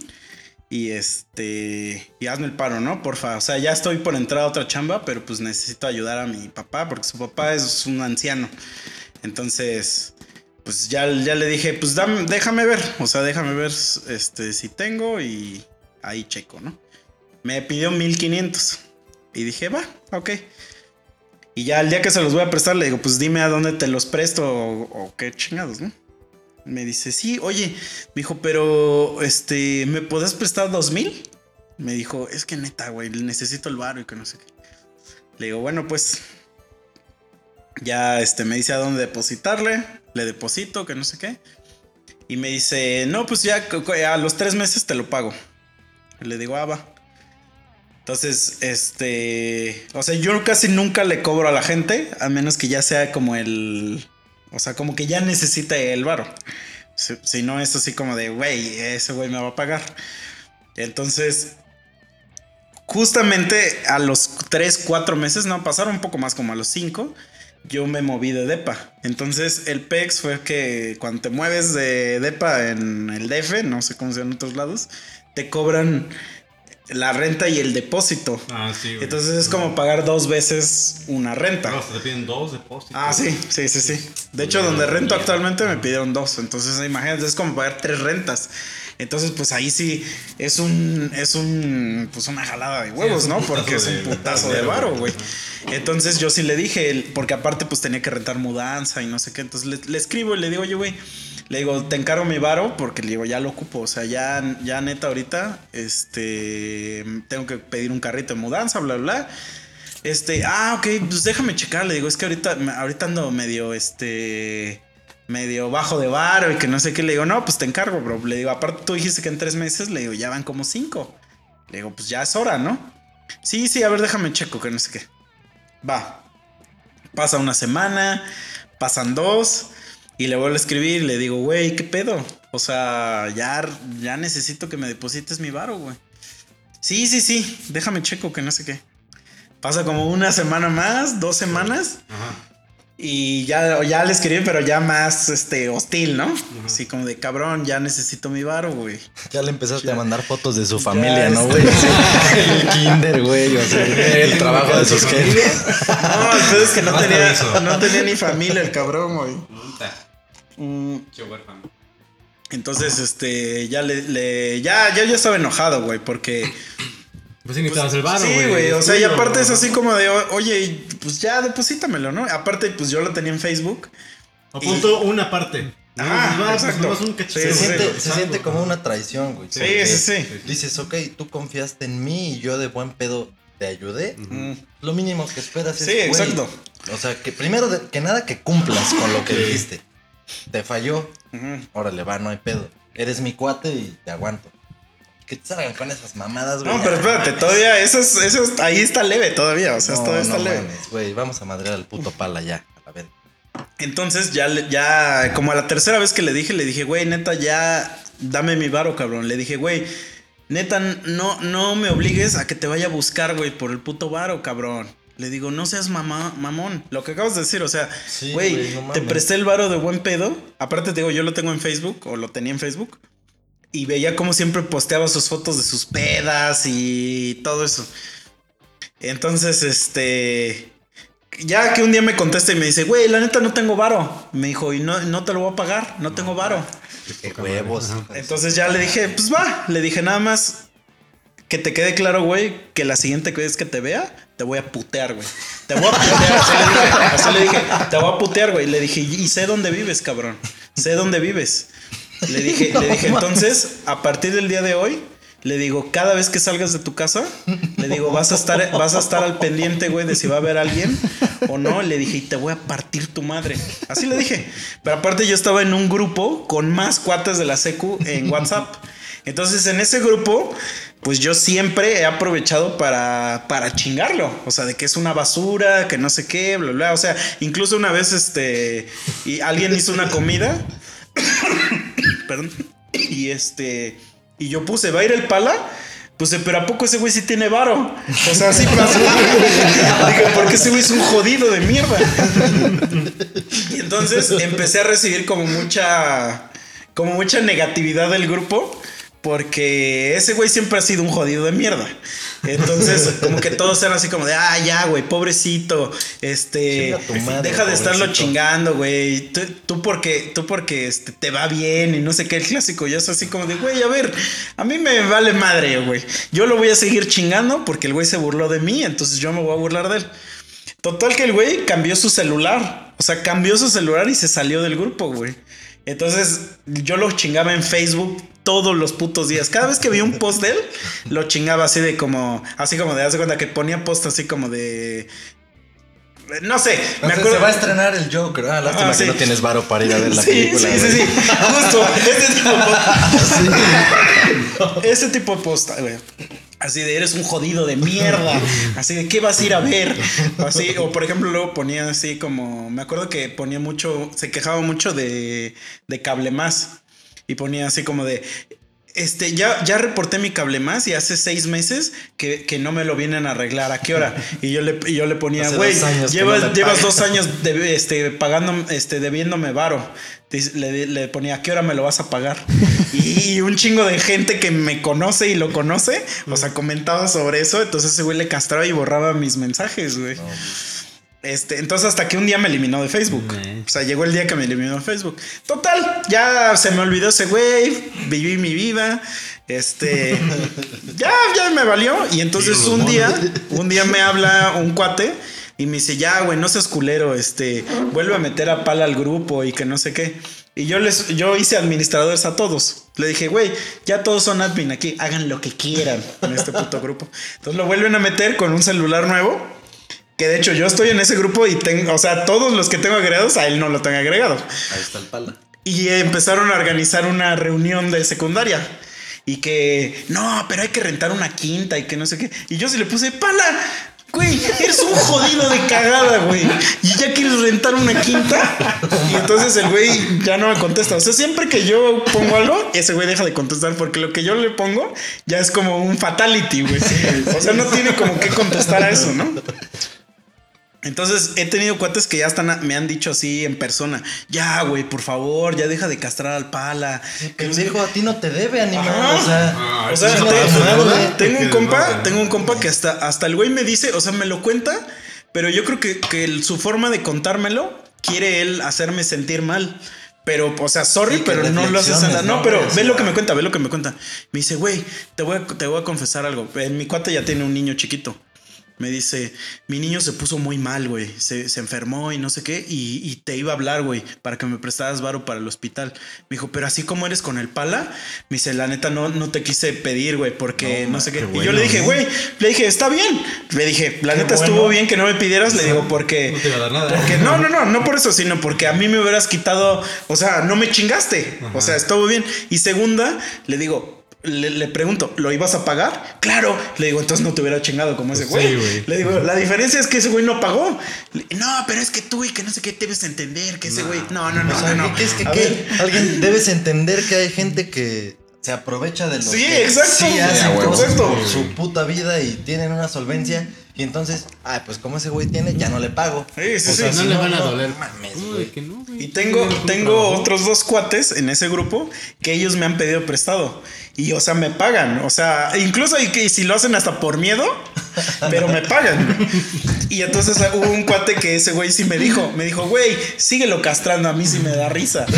D: Y este, y hazme el paro, ¿no? Porfa. O sea, ya estoy por entrar a otra chamba, pero pues necesito ayudar a mi papá porque su papá es un anciano. Entonces, pues ya, ya le dije, pues déjame ver. O sea, déjame ver este, si tengo y ahí checo, ¿no? Me pidió 1500. Y dije, va, ok. Y ya el día que se los voy a prestar, le digo, pues dime a dónde te los presto o, o qué chingados, ¿no? Me dice, sí, oye, me dijo, pero, este, ¿me podés prestar dos mil? Me dijo, es que neta, güey, necesito el barrio y que no sé qué. Le digo, bueno, pues, ya, este, me dice a dónde depositarle, le deposito, que no sé qué. Y me dice, no, pues ya a los tres meses te lo pago. Le digo, ah, va. Entonces, este, o sea, yo casi nunca le cobro a la gente, a menos que ya sea como el, o sea, como que ya necesite el varo. Si, si no es así como de, güey, ese güey me va a pagar. Entonces, justamente a los 3, 4 meses, no, pasaron un poco más como a los 5, yo me moví de DEPA. Entonces, el PEX fue que cuando te mueves de DEPA en el DF, no sé cómo sea en otros lados, te cobran la renta y el depósito.
B: Ah, sí, güey.
D: Entonces es como pagar dos veces una renta.
B: No, hasta te piden dos depósitos.
D: Ah, sí, sí, sí, sí. De hecho, donde rento actualmente me pidieron dos. Entonces, imagínate, es como pagar tres rentas. Entonces, pues ahí sí es un, es un, pues una jalada de huevos, ¿no? Porque es un putazo
B: de
D: de
B: varo,
D: güey. Entonces yo sí le dije, porque aparte pues tenía que rentar mudanza y no sé qué. Entonces le, le escribo y le digo, oye, güey, le digo, te encargo mi varo porque le digo, ya lo ocupo. O sea, ya, ya neta ahorita, este, tengo que pedir un carrito de mudanza, bla, bla. Este, ah, ok, pues déjame checar. Le digo, es que ahorita, ahorita ando medio, este, medio bajo de varo y que no sé qué. Le digo, no, pues te encargo, bro. Le digo, aparte tú dijiste que en tres meses, le digo, ya van como cinco. Le digo, pues ya es hora, ¿no? Sí, sí, a ver, déjame checo, que no sé qué. Va. Pasa una semana, pasan dos, y le vuelvo a escribir, le digo, güey, ¿qué pedo? O sea, ya, ya necesito que me deposites mi varo, güey. Sí, sí, sí, déjame checo, que no sé qué. Pasa como una semana más, dos semanas,
B: Ajá.
D: y ya, ya le escribí, pero ya más este, hostil, ¿no? Así como de cabrón, ya necesito mi varo, güey.
C: Ya le empezaste a mandar fotos de su familia, ¿no, güey? el kinder, güey. O sea, el trabajo de sus jefes.
D: No, el pedo es que no tenía, no tenía ni familia el cabrón, güey. Mm,
B: qué huérfano.
D: Entonces, este, ya le, le- ya, ya yo estaba enojado, güey, porque
B: Pues sí, necesitabas el varo,
D: sí,
B: güey.
D: o sea, y aparte es así como de, oye, pues ya deposítamelo, ¿no? Aparte, pues yo lo tenía en Facebook.
B: O punto una parte.
D: Ah,
B: Pues pues
D: exacto.
B: un
C: Se siente,
D: sí.
C: se siente como una traición, güey.
D: Sí, sí, sí.
C: Dices, ok, tú confiaste en mí y yo de buen pedo te ayudé. Lo mínimo que esperas es.
D: Sí,
C: güey,
D: exacto.
C: O sea, que primero de- que nada que cumplas con lo que dijiste. Te falló. Órale, va, no hay pedo. Eres mi cuate y te aguanto. Que te salgan con esas mamadas, güey.
D: No, pero espérate, todavía, eso es, eso es- ahí está leve todavía, o sea,
C: No,
D: todavía está
C: no
D: leve.
C: mames, güey. Vamos a madrear al puto pala ya. A la verga.
D: Entonces ya, le- ya, como a la tercera vez que le dije, le dije, güey, neta, ya dame mi varo, cabrón. Le dije, güey, neta, no, no me obligues a que te vaya a buscar, güey, por el puto varo, cabrón. Le digo, no seas mamá, mamón. Lo que acabas de decir, o sea, güey,
C: no
D: te presté el varo de buen pedo. Aparte, te digo, yo lo tengo en Facebook, o lo tenía en Facebook. Y veía como siempre posteaba sus fotos de sus pedas y todo eso. Entonces, este. Ya que un día me contesta y me dice, güey, la neta no tengo varo. Me dijo, y no, no te lo voy a pagar, no tengo varo.
C: Qué huevos.
D: Entonces ya le dije, pues va. Le dije nada más que te quede claro, güey, que la siguiente vez que te vea, te voy a putear, güey. Te voy a putear. Así le dije, así le dije, te voy a putear, güey. Le dije, y sé dónde vives, cabrón. Sé dónde vives. Le dije, le dije, entonces, a partir del día de hoy, le digo, cada vez que salgas de tu casa, le digo, vas a estar, vas a estar al pendiente, güey, de si va a haber alguien o no. Le dije, y te voy a partir tu madre. Así le dije. Pero aparte yo estaba en un grupo con más cuates de la secu en WhatsApp. Entonces en ese grupo, pues yo siempre he aprovechado para, para chingarlo. O sea, de que es una basura, que no sé qué, bla, bla. O sea, incluso una vez, este, y alguien hizo una comida. Perdón. Y este, y yo puse, ¿va a ir el pala? Puse, pero ¿a poco ese güey sí tiene varo? O sea, sí pasó. Dije, porque ese güey es un jodido de mierda. Y entonces empecé a recibir como mucha, como mucha negatividad del grupo. Porque ese güey siempre ha sido un jodido de mierda. Entonces, como que todos eran así como de, ah, ya, güey, pobrecito. Este,
C: madre,
D: deja de estarlo
C: pobrecito".
D: chingando, güey. Tú, tú porque, tú porque este, te va bien y no sé qué, el clásico. Yo soy así como de, güey, a ver, a mí me vale madre, güey. Yo lo voy a seguir chingando porque el güey se burló de mí, entonces yo me voy a burlar de él. Total que el güey cambió su celular. O sea, cambió su celular y se salió del grupo, güey. Entonces yo lo chingaba en Facebook todos los putos días. Cada vez que veía un post de él, lo chingaba así de como, así como de, haz de cuenta que ponía post así como de... No sé, me acuerdo...
C: se va a estrenar el Joker. Ah, lástima
D: Ah,
C: que
D: sí.
C: no tienes varo para ir a ver la
D: sí,
C: película.
D: sí, sí, sí. Justo, ese tipo de post. Ese tipo de post, güey. Así de eres un jodido de mierda. Así de qué vas a ir a ver. Así, o por ejemplo, luego ponía así como. Me acuerdo que ponía mucho. Se quejaba mucho de, de cable más. Y ponía así como de. Este, ya, ya reporté mi cable más y hace seis meses que, que no me lo vienen a arreglar. ¿A qué hora? Y yo le, y yo le ponía, güey, llevas,
C: no
D: llevas
C: pagas".
D: dos años de- este, pagando, este, debiéndome varo. Le, le ponía, ¿a qué hora me lo vas a pagar? Y un chingo de gente que me conoce y lo conoce, o sea, comentaba sobre eso. Entonces ese güey le castraba y borraba mis mensajes, güey. Este, entonces hasta que un día me eliminó de Facebook. O sea, llegó el día que me eliminó de Facebook. Total, ya se me olvidó ese güey, viví mi vida. Este, ya, ya me valió. Y entonces un día, un día me habla un cuate y me dice, ya, güey, no seas culero, este, vuelve a meter a pala al grupo y que no sé qué. Y yo les, yo hice administradores a todos. Le dije, güey, ya todos son admin aquí, hagan lo que quieran en este puto grupo. Entonces lo vuelven a meter con un celular nuevo que de hecho yo estoy en ese grupo y tengo, o sea, todos los que tengo agregados, a él no lo tengo agregado.
C: Ahí está el pala.
D: Y empezaron a organizar una reunión de secundaria. Y que, no, pero hay que rentar una quinta y que no sé qué. Y yo se le puse, pala, güey, eres un jodido de cagada, güey. Y ya quieres rentar una quinta. Y entonces el güey ya no me contesta. O sea, siempre que yo pongo algo, ese güey deja de contestar porque lo que yo le pongo ya es como un fatality, güey. O sea, no tiene como que contestar a eso, ¿no? Entonces he tenido cuates que ya están, me han dicho así en persona, ya, güey, por favor, ya deja de castrar al pala.
C: Que el viejo a ti no te debe, animal. O sea,
B: Ah,
D: O sea, te-
B: mal, güey.
D: tengo un compa,
B: no,
D: tengo un compa que hasta, hasta el güey me dice, o sea, me lo cuenta, pero yo creo que, que el- su forma de contármelo quiere él hacerme sentir mal. Pero, o sea, sorry,
C: Sí,
D: pero no lo haces en la. No,
C: ¿no?
D: pero ve lo que me cuenta, ve lo que me cuenta. Me dice, güey, te voy, a, te voy a confesar algo. Eh, Mi cuate ya tiene un niño chiquito. Me dice, mi niño se puso muy mal, güey. Se, se enfermó y no sé qué. Y, y te iba a hablar, güey, para que me prestaras varo para el hospital. Me dijo, pero así como eres con el pala, me dice, la neta no, no te quise pedir, güey, porque no, sé qué.
B: qué
D: y yo le dije, güey, le dije, está bien. Le dije, la neta
C: bueno.
D: estuvo bien que no me pidieras. Le digo, porque.
B: No te iba a dar nada.
D: Porque no, no, no, no por eso, sino porque a mí me hubieras quitado. O sea, no me chingaste. O sea, estuvo bien. Y segunda, le digo, le, le pregunto, ¿lo ibas a pagar? Claro. Le digo, entonces no te hubiera chingado como ese
B: Sí,
D: güey.
B: güey.
D: le digo, la diferencia es que ese güey no pagó. Le- no, pero es que tú y que no sé qué debes entender que ese güey. No, no, no,
C: o sea,
D: no, no.
C: ¿qué es que Alguien debes entender que hay gente que se aprovecha de los
D: Sí,
C: que
D: exacto.
C: sí hacen
E: Sí,
D: Exacto.
C: por su puta vida y tienen una solvencia y entonces, ay, pues como ese güey tiene, ya no le pago.
D: Sí, sí,
C: O
D: sí.
C: sea,
B: No le van a
C: no
B: doler.
C: mames,
B: ¿Cómo
C: güey.
B: de que no, güey?
D: Y tengo, tengo otros dos cuates en ese grupo que ellos me han pedido prestado. Y, o sea, me pagan. O sea, incluso y que si lo hacen hasta por miedo, pero me pagan. Y entonces uh, hubo un cuate que ese güey sí me dijo, me dijo, güey, síguelo castrando, a mí sí me da risa.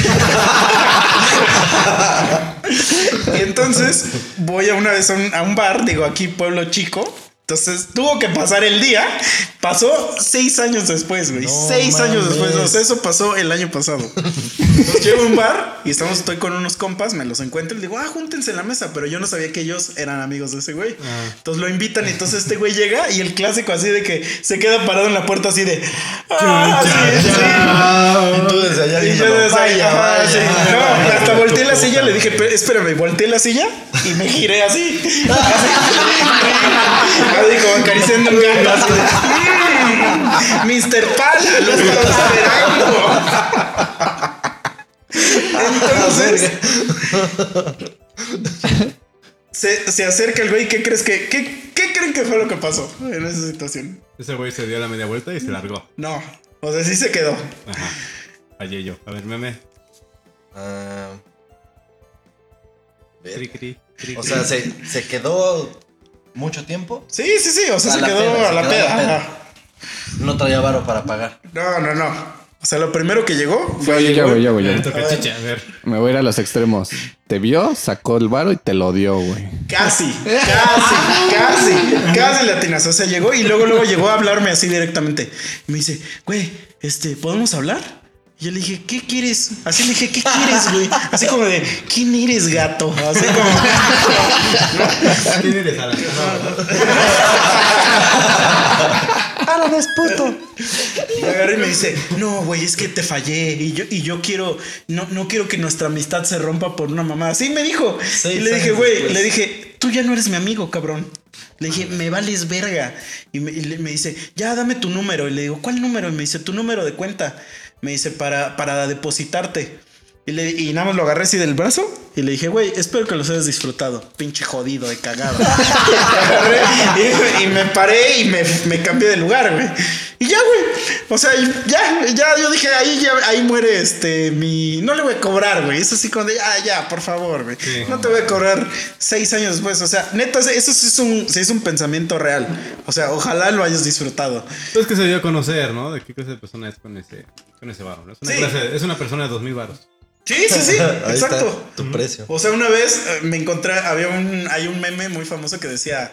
D: y entonces voy a una vez a un, a un bar, digo, aquí pueblo chico. Entonces tuvo que pasar el día. Pasó seis años después, güey.
C: No
D: seis años después. O sea, eso pasó el año pasado. Entonces llego a un bar y estamos, estoy con unos compas, me los encuentro y digo, ah, júntense en la mesa. Pero yo no sabía que ellos eran amigos de ese güey. Entonces lo invitan y entonces este güey llega y el clásico así de que se queda parado en la puerta así de. Ah, sí, sí.
C: Y tú desde allá
D: Y yo desde
C: vaya, vaya, vaya,
D: No, hasta volteé la silla, le dije, "Pero, espérame, volteé la silla y me giré así. Así como acariciando un gato así de, "Mm, Mr. Pala, lo estamos esperando. Entonces. Se, se acerca el güey, ¿qué crees que, qué, qué creen que fue lo que pasó en esa situación?
B: Ese güey se dio la media vuelta y se largó.
D: No, o sea, sí se quedó.
B: Ajá. Fallé yo. A ver, meme.
C: Ah,
B: Cri, cri, cri,
C: o sea, se, se quedó mucho tiempo.
D: Sí, sí, sí, o sea, se
C: la
D: quedó
C: peda,
D: a
C: se
D: la
C: quedó a
D: peda.
C: la peda.
D: ajá.
C: No traía varo para pagar.
D: No, no, no. O sea, lo primero que llegó fue.
E: Yo, yo, güey, yo, güey. Me voy a ir a los extremos. Te vio, sacó el varo y te lo dio, güey.
D: Casi, casi, casi, casi latinas. O sea, llegó y luego, luego llegó a hablarme así directamente. Y me dice, güey, este, ¿podemos hablar? Y yo le dije, ¿qué quieres? Así le dije, ¿qué quieres, güey? Así como de, ¿quién eres, gato? Así como.
B: ¿Quién eres, Alan?
D: ¡Ahora no es puto! Me agarra y me dice, no, güey, es que te fallé. Y yo, y yo quiero, no, no quiero que nuestra amistad se rompa por una mamá. Así me dijo.
C: Seis
D: y le dije, güey, le dije, tú ya no eres mi amigo, cabrón. Le dije, me vales verga. Y me, y me dice, ya dame tu número. Y le digo, ¿cuál número? Y me dice, tu número de cuenta. Me dice, para, para depositarte. Y, le, y nada más lo agarré así del brazo y le dije, güey, espero que los hayas disfrutado. Pinche jodido de cagada. Agarré y, y me paré y me, me cambié de lugar, güey. Y ya, güey. O sea, ya, ya, yo dije, ahí, ya, ahí muere este, mi. No le voy a cobrar, güey. Eso sí, cuando ya, ya, por favor, güey. No te voy a cobrar seis años después. O sea, neta, eso sí es un, sí es un pensamiento real. O sea, ojalá lo hayas disfrutado.
B: Es que se dio a conocer, ¿no? De qué clase de persona es con ese, con ese varo. ¿no? Es, una
D: Sí.
B: clase- es una persona de dos mil varos.
D: Sí, sí, sí.
C: Está
D: exacto.
C: tu precio.
D: O sea, una vez eh, me encontré, había un, hay un meme muy famoso que decía,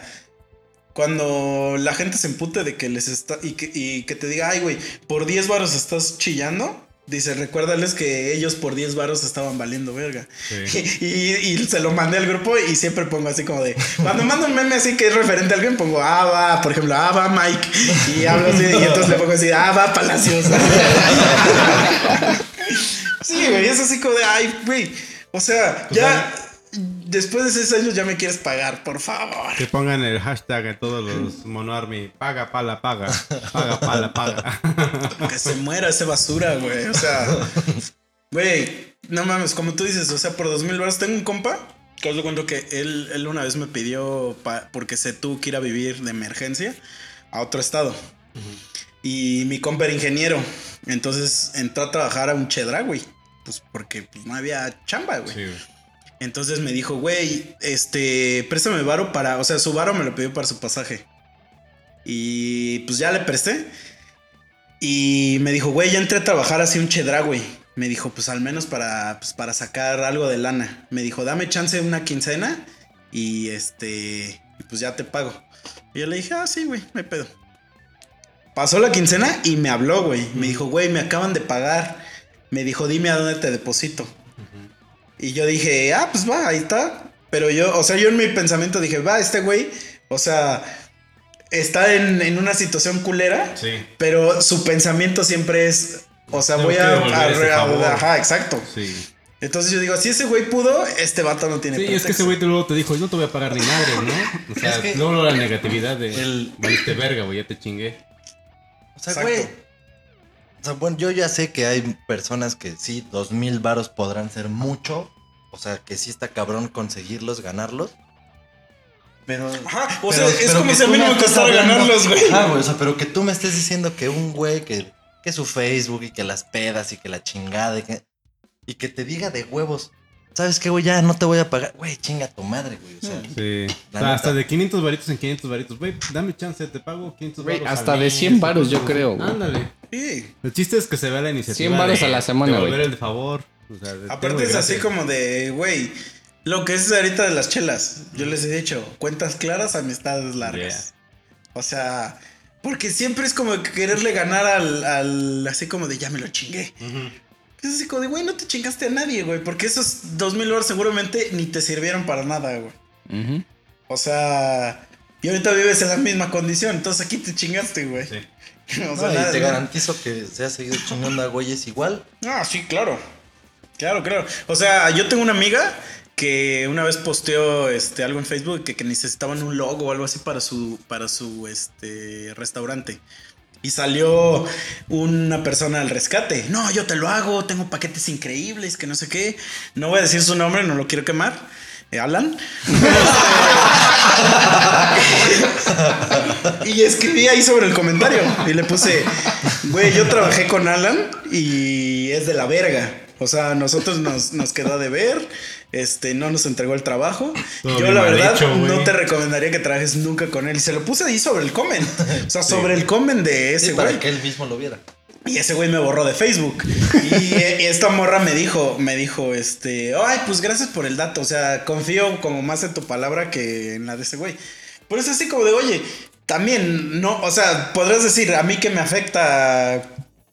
D: cuando la gente se empute de que les está, y que, y que te diga, ay, güey, por 10 varos estás chillando, dice, recuérdales que ellos por 10 varos estaban valiendo verga.
B: Sí.
D: Y, y se lo mandé al grupo y siempre pongo así como de, cuando mando un meme así que es referente a alguien, pongo, ah, va, por ejemplo, ah, va Mike, y hablo así, y entonces le pongo así, ah, va Palacios. Sí, güey, es así como de, ay, güey. O sea, ya después de seis años ya me quieres pagar, por favor.
B: Que pongan el hashtag a todos los monoarmy. Paga, pala, paga. Paga, pala, paga.
D: Que se muera ese basura, güey. O sea, güey, no mames, como tú dices, o sea, por dos mil baros tengo un compa. Que os lo cuento que él, él una vez me pidió, pa- porque se tuvo que ir a vivir de emergencia a otro estado. Y mi compa era ingeniero. Entonces entró a trabajar a un chedra, güey. Pues porque pues, no había chamba, güey.
B: Sí, güey.
D: Entonces me dijo, güey, este, préstame varo para, o sea, su varo me lo pidió para su pasaje. Y pues ya le presté. Y me dijo, güey, ya entré a trabajar así un chedra, güey. Me dijo, pues al menos para, pues, para sacar algo de lana. Me dijo, dame chance una quincena y este, pues ya te pago. Y yo le dije, ah, sí, güey, hay pedo. Pasó la quincena y me habló, güey. Me dijo, güey, me acaban de pagar. Me dijo, dime a dónde te deposito. Y yo dije, ah, pues va, ahí está. Pero yo, o sea, yo en mi pensamiento dije, va, este güey, o sea, está en, en una situación culera,
B: Sí.
D: pero su pensamiento siempre es, o sea,
B: Tengo
D: voy a... a-
B: ese
D: a-
B: favor.
D: ajá, exacto.
B: Sí.
D: Entonces yo digo, si ese güey pudo, este vato no tiene
B: Sí, es que ese güey te- luego te dijo, yo no te voy a pagar ni madre, ¿no? O sea,
C: Es que-
B: luego la negatividad de,
C: El-
B: valiste verga, güey, ya te chingué.
C: O sea, güey. O sea, bueno, yo ya sé que hay personas que sí, dos mil varos podrán ser mucho. O sea, que sí está cabrón conseguirlos, ganarlos. Pero.
D: Ajá, o
C: pero-
D: sea, es como si a mí no me costara ganarlos, güey.
C: Ajá, güey. O sea, pero que tú me estés diciendo que un güey que, que su Facebook y que las pedas y que la chingada y que, y que te diga de huevos. ¿Sabes qué, güey? Ya no te voy a pagar. Güey, chinga tu madre, güey. O sea,
B: Sí. O sea, hasta de 500 varitos en 500 varitos. Güey, dame chance, te pago 500
E: Güey,
B: varos.
E: hasta de
B: mes,
E: 100 varos, yo creo, güey.
B: Ándale.
D: Sí.
B: El chiste es que se vea la iniciativa.
E: 100 varos a la semana, güey.
B: el favor. O sea,
D: Aparte es así como de, güey, lo que es ahorita de las chelas. Yo les he dicho, cuentas claras, amistades largas. O sea, porque siempre es como quererle ganar al, al- así como de ya me lo chingué.
B: Ujú.
D: Es así como de, güey, no te chingaste a nadie, güey, porque esos dos mil dólares seguramente ni te sirvieron para nada, güey. O sea, y ahorita vives en la misma condición, entonces aquí te chingaste, güey.
B: Sí.
D: O
C: no,
D: sea,
C: y
D: nada-
C: te garantizo que se ha seguido chingando a güeyes igual.
D: Ah, sí, claro. Claro, claro. O sea, yo tengo una amiga que una vez posteó este, algo en Facebook que, que necesitaban un logo o algo así para su, para su este, restaurante. Y salió una persona al rescate. No, yo te lo hago, tengo paquetes increíbles, que no sé qué. No voy a decir su nombre, no lo quiero quemar. Eh, Alan. y escribí ahí sobre el comentario. Y le puse, güey, yo trabajé con Alan y es de la verga. O sea, nosotros nos, nos quedó de ver. Este, no nos entregó el trabajo.
B: Todo
D: yo, la verdad,
B: hecho,
D: no te recomendaría que trabajes nunca con él. Y se lo puse ahí sobre el comment. O sea, sobre el comment de ese
C: Sí,
D: güey.
C: para que él mismo lo viera.
D: Y ese güey me borró de Facebook. Y, y esta morra me dijo, me dijo, este, ay, pues gracias por el dato. O sea, confío como más en tu palabra que en la de ese güey. Por eso así como de, oye, también, no, o sea, podrás decir, a mí que me afecta.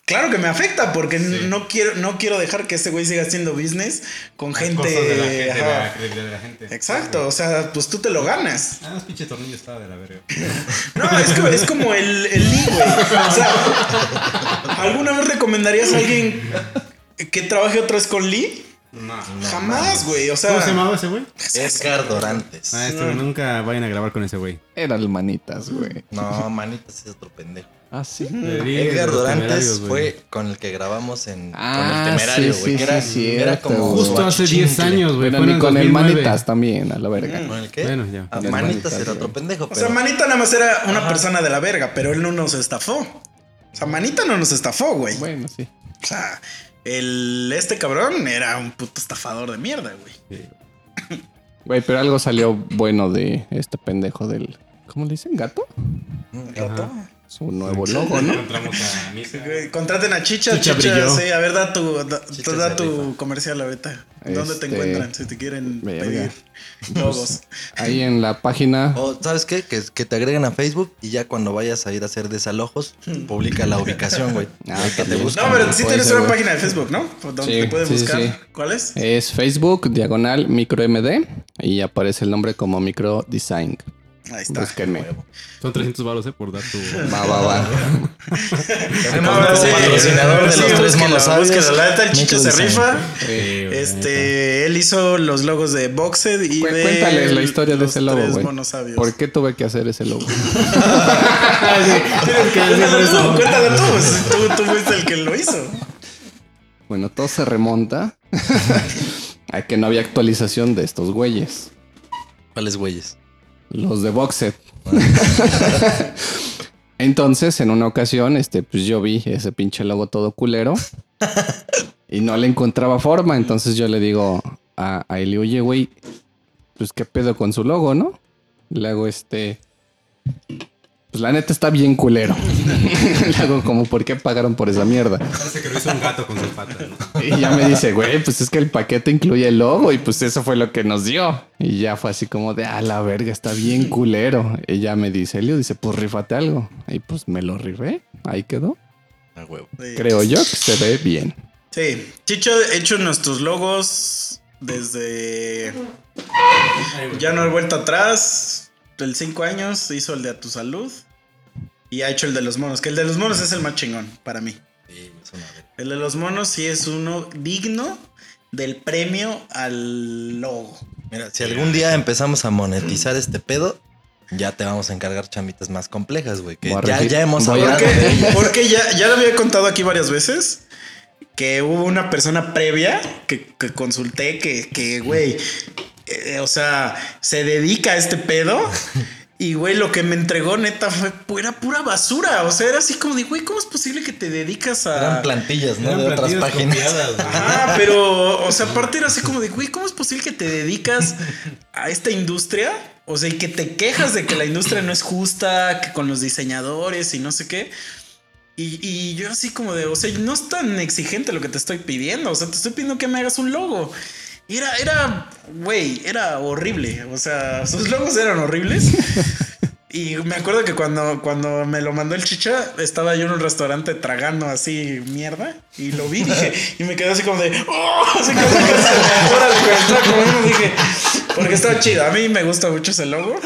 D: Claro que me afecta, porque
B: Sí.
D: no quiero, no quiero dejar que ese güey siga haciendo business con
B: Las
D: gente.
B: cosas de la gente. de
D: ajá.
B: la credibilidad de la gente.
D: Exacto, o sea, pues tú te lo ganas.
B: Ah, los pinche tornillo estaba de la verga.
D: No, es, como- es como el, el Lee, güey. O sea, ¿alguna vez recomendarías a alguien que trabaje otra vez con Lee?
B: No.
D: Jamás, güey. O sea,
B: ¿Cómo se llamaba ese güey?
C: Edgar Dorantes.
B: Ah, este, nunca vayan a grabar con ese güey.
E: Era el manitas, güey.
C: No, manitas es otro pendejo.
E: Ah, sí.
C: Edgar Dorantes fue con el que grabamos en
E: Ah,
C: con el temerario,
E: sí,
C: güey.
E: sí,
C: que era,
E: sí,
C: era como.
B: Justo hace
C: guachichincle.
B: 10 años, güey.
E: Bueno,
B: el
E: con el
B: 2009.
E: manitas también, a la verga.
C: ¿Con el qué?
B: Bueno, ya.
C: Ah, manitas
E: manitas,
C: era otro pendejo,
D: o sea, Manita nada más era una persona de la verga, pero él no nos estafó. O sea, Manita no nos estafó, güey.
E: Bueno, sí.
D: O sea, el, este cabrón era un puto estafador de mierda, güey.
E: Güey, pero algo salió bueno de este pendejo del. ¿Cómo le dicen? ¿Gato?
D: Gato.
E: Su nuevo logo, ¿no?
B: A Misa.
D: Contraten a Chicha,
B: Chicha
D: Chicha,
B: brilló.
D: sí, a ver, da tu, da,
C: Chicha
D: da tu comercial ahorita. ¿Dónde te
E: Este,
D: encuentran si te quieren
E: verga.
D: pedir logos?
E: Ahí en la página.
C: O, ¿sabes qué? Que, que te agreguen a Facebook y ya cuando vayas a ir a hacer desalojos, publica la ubicación, güey.
E: Ah,
C: que te buscan.
D: No, pero sí tienes
E: ser,
D: una página de Facebook, ¿no? Donde
E: Sí,
D: te pueden
E: sí, sí,
D: buscar.
E: sí.
D: ¿Cuál es?
E: Es Facebook, diagonal, micro MD. Y aparece el nombre como micro design.
D: Ahí está.
E: Búsquenme.
B: Son 300 baros, ¿eh? Por dar tu.
E: Va, va, va.
C: Patrocinador de los tres.
D: La neta, el
C: Micro
D: se rifa. Este, él hizo los logos de Boxed y de
E: Cuéntales la historia de ese logo,
D: tres
E: güey. ¿Por qué tuve que hacer ese logo?
D: Cuéntalo tú. pues, Tú, tú fuiste el que lo hizo.
E: Bueno, todo se remonta a que no había actualización de estos güeyes.
C: ¿Cuáles güeyes?
E: Los de Boxed. Entonces, en una ocasión, este, pues yo vi ese pinche logo todo culero y no le encontraba forma. Entonces yo le digo a, a Eli, oye, güey, pues qué pedo con su logo, ¿no? Le hago este. Pues la neta está bien culero. le hago como, ¿por qué pagaron por esa mierda?
B: Parece que lo hizo un gato con sus patas, ¿no?
E: Y ya me dice, güey, pues es que el paquete incluye el logo y pues eso fue lo que nos dio. Y ya fue así como de, a la verga, está bien culero. Y ya me dice, Elio, dice, pues rífate algo. Y pues me lo rifé, ahí quedó.
C: A huevo.
D: Sí.
E: Creo yo que se ve bien.
D: Sí, Chicho ha hecho nuestros logos desde. Ya no he vuelto atrás. Del 5 años hizo el de A Tu Salud. Y ha hecho el de los monos. Que el de los monos es el más chingón para mí.
C: Sí, es una verga.
D: El de los monos sí es uno digno del premio al logo.
C: Mira, si algún día empezamos a monetizar este pedo, ya te vamos a encargar chambitas más complejas, güey. Que ya, ya hemos hablado
D: Porque, ya, ya lo había contado aquí varias veces. Que hubo una persona previa que, que consulté que, que, güey, eh, o sea, se dedica a este pedo. Y, güey, lo que me entregó neta fue pura, pura basura. O sea, era así como de, güey, ¿cómo es posible que te dedicas a...
C: Eran plantillas, ¿no?
B: Eran
C: de otras páginas.
D: Ah, pero, o sea, aparte era así como de, güey, ¿cómo es posible que te dedicas a esta industria? O sea, y que te quejas de que la industria no es justa, que con los diseñadores y no sé qué. Y, y yo así como de, o sea, no es tan exigente lo que te estoy pidiendo. O sea, te estoy pidiendo que me hagas un logo. Era, era, güey, era horrible. O sea, sus logos eran horribles. Y me acuerdo que cuando, cuando me lo mandó el chicha, estaba yo en un restaurante tragando así mierda y lo vi dije, y me quedé así como de, ¡oh! Así como de, dije, porque estaba chido. A mí me gusta mucho ese logo.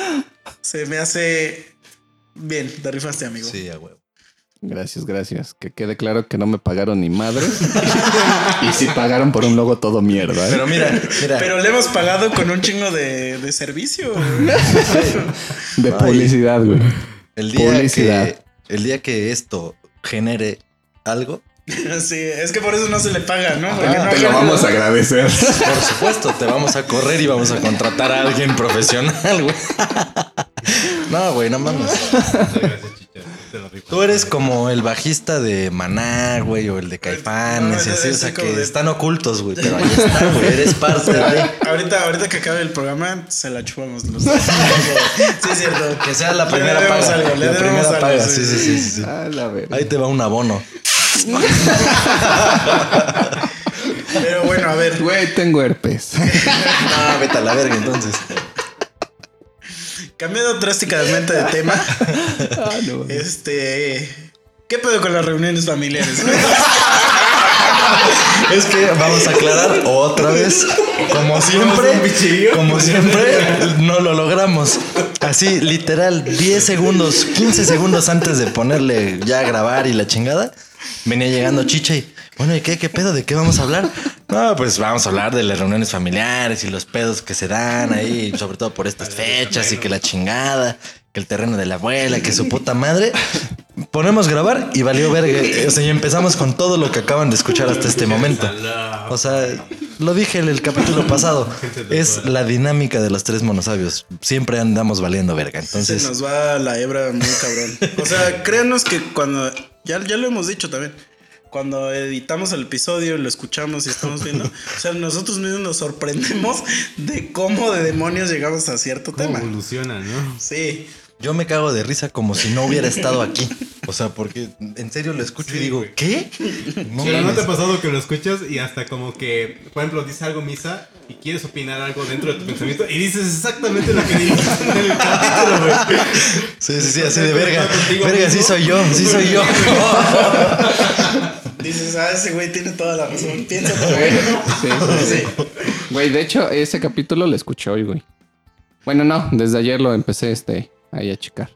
D: Se me hace bien, te rifaste, amigo.
C: Sí, a huevo.
E: Gracias, gracias. Que quede claro que no me pagaron ni madre. y sí pagaron por un logo todo mierda. ¿eh?
C: Pero mira, mira.
D: Pero le hemos pagado con un chingo de, de servicio.
E: de publicidad, güey.
C: el día
E: publicidad.
C: que el día que esto genere algo,
D: Sí, es que por eso no se le paga, ¿no?
E: Ah, Te lo vamos a agradecer.
C: por supuesto, te vamos a correr y vamos a contratar a alguien profesional, güey. No, güey, no mames.
B: Te lo.
C: Tú eres como el bajista de Maná, güey, o el de
D: No,
C: Caifanes y
D: es-
C: así, o
D: es
C: sea, que
D: de-
C: están ocultos, güey, pero ahí está, güey, eres parte de...
D: Ahorita, ahorita que acabe el programa, se la chupamos los dos. sí, es cierto.
C: Que sea la
D: Le
C: primera
D: debemos
C: paga.
D: algo, le
C: la primera
D: algo,
C: paga,
D: sí,
C: sí, sí, sí, sí, sí.
E: Ah, la verga.
C: Ahí te va un abono.
D: Pero bueno, a ver.
E: Güey, tengo herpes.
C: Ah, vete a la verga entonces.
D: Cambiando drásticamente de tema.
E: Ah, no.
D: Este. ¿Qué pedo con las reuniones familiares?
C: Es que vamos a aclarar otra vez. Como siempre, como siempre, no lo logramos. Así, literal, 10 segundos, 15 segundos antes de ponerle ya a grabar y la chingada, venía llegando Chicha y, bueno, ¿y qué, qué pedo? ¿De qué vamos a hablar? No, pues vamos a hablar de las reuniones familiares y los pedos que se dan ahí, sobre todo por estas fechas y que la chingada, que el terreno de la abuela, que su puta madre. Ponemos grabar y valió verga. O sea, y empezamos con todo lo que acaban de escuchar hasta este momento. O sea, lo dije en el capítulo pasado. Es la dinámica de los tres monosabios. Siempre andamos valiendo verga.
D: Se
C: Entonces,
D: nos va la hebra muy cabrón. O sea, créanos que cuando Ya, ya lo hemos dicho también. Cuando editamos el episodio, lo escuchamos y estamos viendo. o sea, nosotros mismos nos sorprendemos de cómo de demonios llegamos a cierto
B: ¿Cómo
D: tema.
B: evoluciona, no?
D: Sí.
C: Yo me cago de risa como si no hubiera estado aquí. O sea, porque en serio lo escucho y
B: Sí,
C: digo,
B: güey.
C: ¿qué? No
B: Pero ¿no te ha pasado que lo escuchas y hasta como que, por ejemplo, dice algo misa y quieres opinar algo dentro de tu pensamiento y dices exactamente lo que dijiste en el capítulo, güey?
C: Sí, sí, sí, así de verga. Verga, sí soy yo, sí soy yo.
D: Dices, ah, ese güey tiene toda la razón. Piensa todo.
E: Sí, sí, sí. Güey, de hecho, ese capítulo lo escuché hoy, güey. Bueno, no, desde ayer lo empecé este, ahí a checar.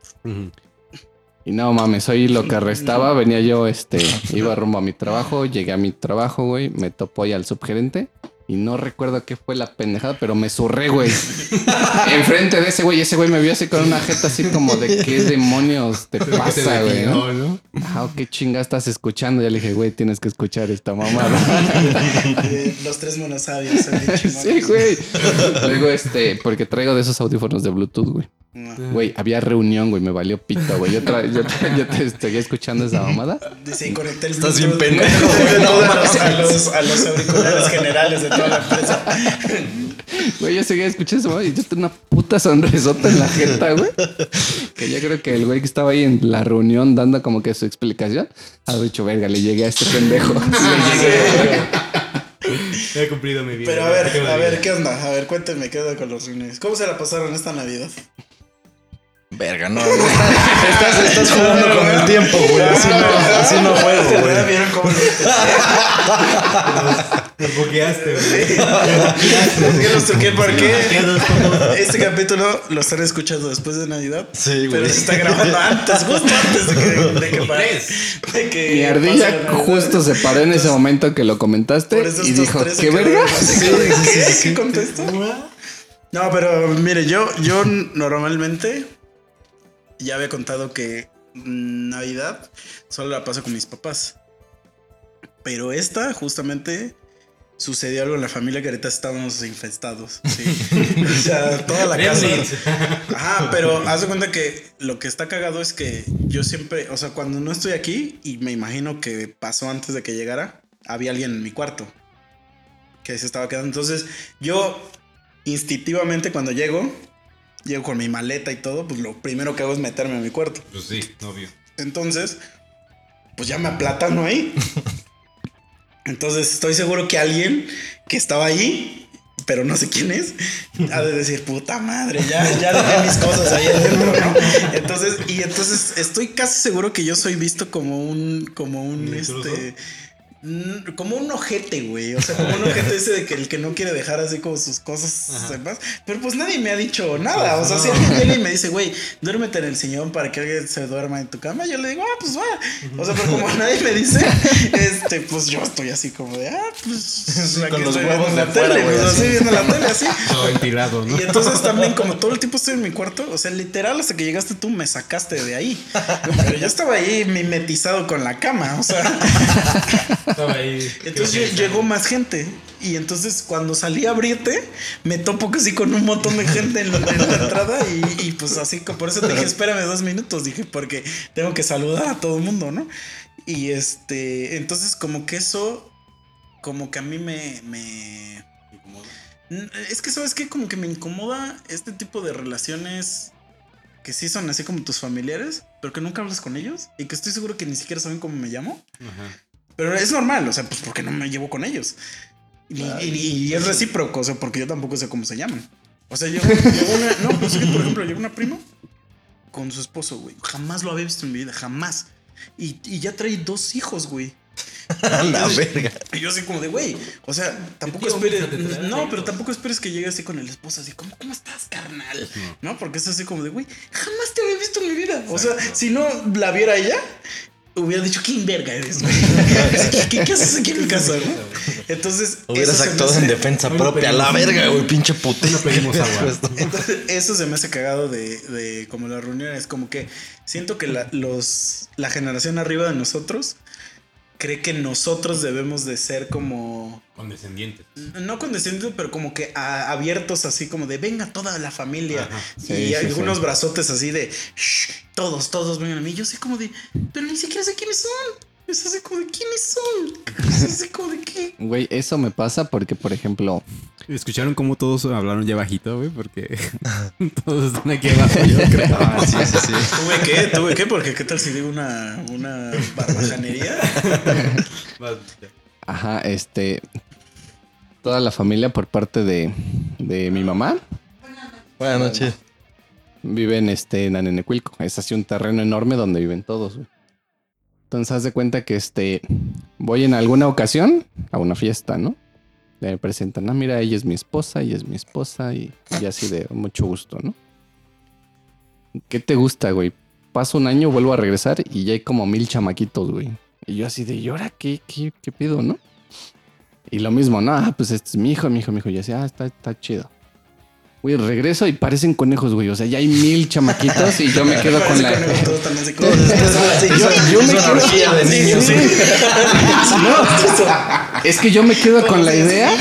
E: Y no mames, hoy lo que restaba, venía yo, este, iba rumbo a mi trabajo, llegué a mi trabajo, güey, me topo ahí al subgerente y no recuerdo qué fue la pendejada, pero me zurré, güey. Enfrente de ese güey, ese güey me vio así con una jeta así como de qué demonios te
B: Pero que te
E: pasa, güey. ¿no?
B: ¿no?
E: Ah, qué chinga estás escuchando. Ya le dije, güey, tienes que escuchar esta mamada.
D: Los tres monosabios. son
E: sí, güey. Luego, este, porque traigo de esos audífonos de Bluetooth, güey.
D: No.
E: Güey, había reunión, güey, me valió pito, güey. Yo, te seguía escuchando esa mamada.
D: Dice, y conecté el
C: Estás bien pendejo, güey, no
D: a, los, a los auriculares generales de toda la empresa.
E: Güey, yo seguía escuchando eso, güey. y Yo tenía una puta sonrisota en la jeta, güey. Que yo creo que el güey que estaba ahí en la reunión dando como que su explicación, ha dicho, verga, le llegué a este pendejo.
B: He cumplido mi vida.
D: Pero a ver,
B: ¿qué me
D: a ver? ¿qué onda? A ver, cuéntenme qué onda con los reuniones. ¿Cómo se la pasaron esta Navidad?
C: Verga, no. Estás, estás jugando con el tiempo, güey. Así no, así no juego, güey.
D: ¿Vieron cómo lo-
B: Nos bugueaste, güey.
D: Es que los truqué porque este capítulo lo están escuchando después de Navidad.
C: Sí, güey.
D: Pero se está grabando antes, justo antes de que, de que, pa- de que
E: Mi ardilla justo se paró en ese momento que lo comentaste y dijo, ¿qué verga?
D: ¿Qué? ¿Qué contesto? No, pero mire, yo, yo normalmente ya había contado que Navidad solo la paso con mis papás. Pero esta, justamente, sucedió algo en la familia que ahorita estábamos infestados. ¿sí? o sea, toda la casa. Ajá, pero haz de cuenta que lo que está cagado es que yo siempre, o sea, cuando no estoy aquí, y me imagino que pasó antes de que llegara, había alguien en mi cuarto que se estaba quedando. Entonces, yo instintivamente cuando llego, llego con mi maleta y todo, pues lo primero que hago es meterme a mi cuarto.
B: Pues sí, obvio.
D: Entonces, pues ya me aplatano ahí. Entonces, estoy seguro que alguien que estaba ahí, pero no sé quién es, ha de decir, puta madre, ya, ya dejé mis cosas ahí adentro, ¿no? Entonces, y entonces estoy casi seguro que yo soy visto como un, como un, este, como un ojete, güey. O sea, como un ojete ese de que el que no quiere dejar así como sus cosas demás. Pero pues nadie me ha dicho nada. O sea, si alguien viene y me dice, güey, duérmete en el sillón para que alguien se duerma en tu cama, yo le digo, ah, pues va. O sea, pero como nadie me dice, este, pues yo estoy así como de, ah, pues
C: con los huevos de
D: la
C: fuera,
D: tele,
C: güey,
D: pues
C: así.
D: viendo la tele, así.
B: Ventilado, ¿no?
D: Y entonces también, como todo el tiempo estoy en mi cuarto, o sea, literal, hasta que llegaste tú, me sacaste de ahí. Pero yo estaba ahí mimetizado con la cama, o sea.
B: Estaba ahí.
D: Entonces lle- llegó más gente. Y entonces cuando salí a abrirte, me topo casi con un montón de gente en la, en la entrada. Y, y, pues así, que por eso te dije, espérame dos minutos. Dije, porque tengo que saludar a todo el mundo, ¿no? Y este, entonces como que eso, como que a mí me... me es que, ¿sabes qué? Como que me incomoda este tipo de relaciones que sí son así como tus familiares, pero que nunca hablas con ellos y que estoy seguro que ni siquiera saben cómo me llamo.
B: Ajá.
D: Pero es normal, o sea, pues porque no me llevo con ellos. Y, y- y es recíproco, o sea, porque yo tampoco sé cómo se llaman. O sea, llegó una. No, pues es que, por ejemplo, llegó una prima con su esposo, güey. Jamás lo había visto en mi vida, jamás. Y, y ya trae dos hijos, güey.
C: A la verga.
D: Y yo así como de, güey, o sea, tampoco esperes, no, pero tampoco esperes que llegue así con el esposo, así como, ¿cómo estás, carnal? No, porque es así como de, güey, jamás te había visto en mi vida. O sea, si no la viera ella, hubiera dicho, ¿quién verga eres, güey? ¿Qué, qué, qué haces aquí en mi casa, no? Entonces,
C: Hubieras actuado
D: hace-
C: en defensa
B: no
C: propia. A la verga, güey, pinche puta.
B: Hoy no pedimos agua.
D: Entonces, eso se me hace cagado de, de como las reuniones. Como que siento que la, los, la generación arriba de nosotros cree que nosotros debemos de ser como
B: Condescendientes.
D: no condescendientes, pero como que a- abiertos así como de venga toda la familia
B: Ajá.
E: Sí,
D: y
E: sí,
D: algunos
E: sí.
D: brazotes así de "Shh, todos, todos vengan a mí. Yo sé como de, pero ni siquiera sé quiénes son. Es así como de quiénes son. Es así como de qué.
E: Güey, eso me pasa porque, por ejemplo,
B: ¿Escucharon cómo todos hablaron ya bajito, güey? Porque todos están aquí abajo, yo creo.
C: Ah, sí, sí, sí.
D: ¿Tuve qué? ¿Tuve qué? Porque qué tal si digo una, una barbajanería.
E: ajá, este. Toda la familia por parte de, de mi mamá
C: Buenas noches.
E: viven este, en Anenecuilco. Es así un terreno enorme donde viven todos, güey. Entonces, haz de cuenta que este. Voy en alguna ocasión a una fiesta, ¿no? Le presentan, ah, mira, ella es mi esposa, ella es mi esposa, y, y así de mucho gusto, ¿no? ¿Qué te gusta, güey? Paso un año, vuelvo a regresar y ya hay como mil chamaquitos, güey. Y yo así de, ¿y ahora qué, qué, qué pido, no? Y lo mismo, no, ah, pues este es mi hijo, mi hijo, mi hijo. Y así, ah, está, está chido. Güey, regreso y parecen conejos, güey. O sea, ya hay mil chamaquitos y yo me quedo con la... Yo, me quedo...
C: de niños,
E: sí. es que yo me quedo con la idea.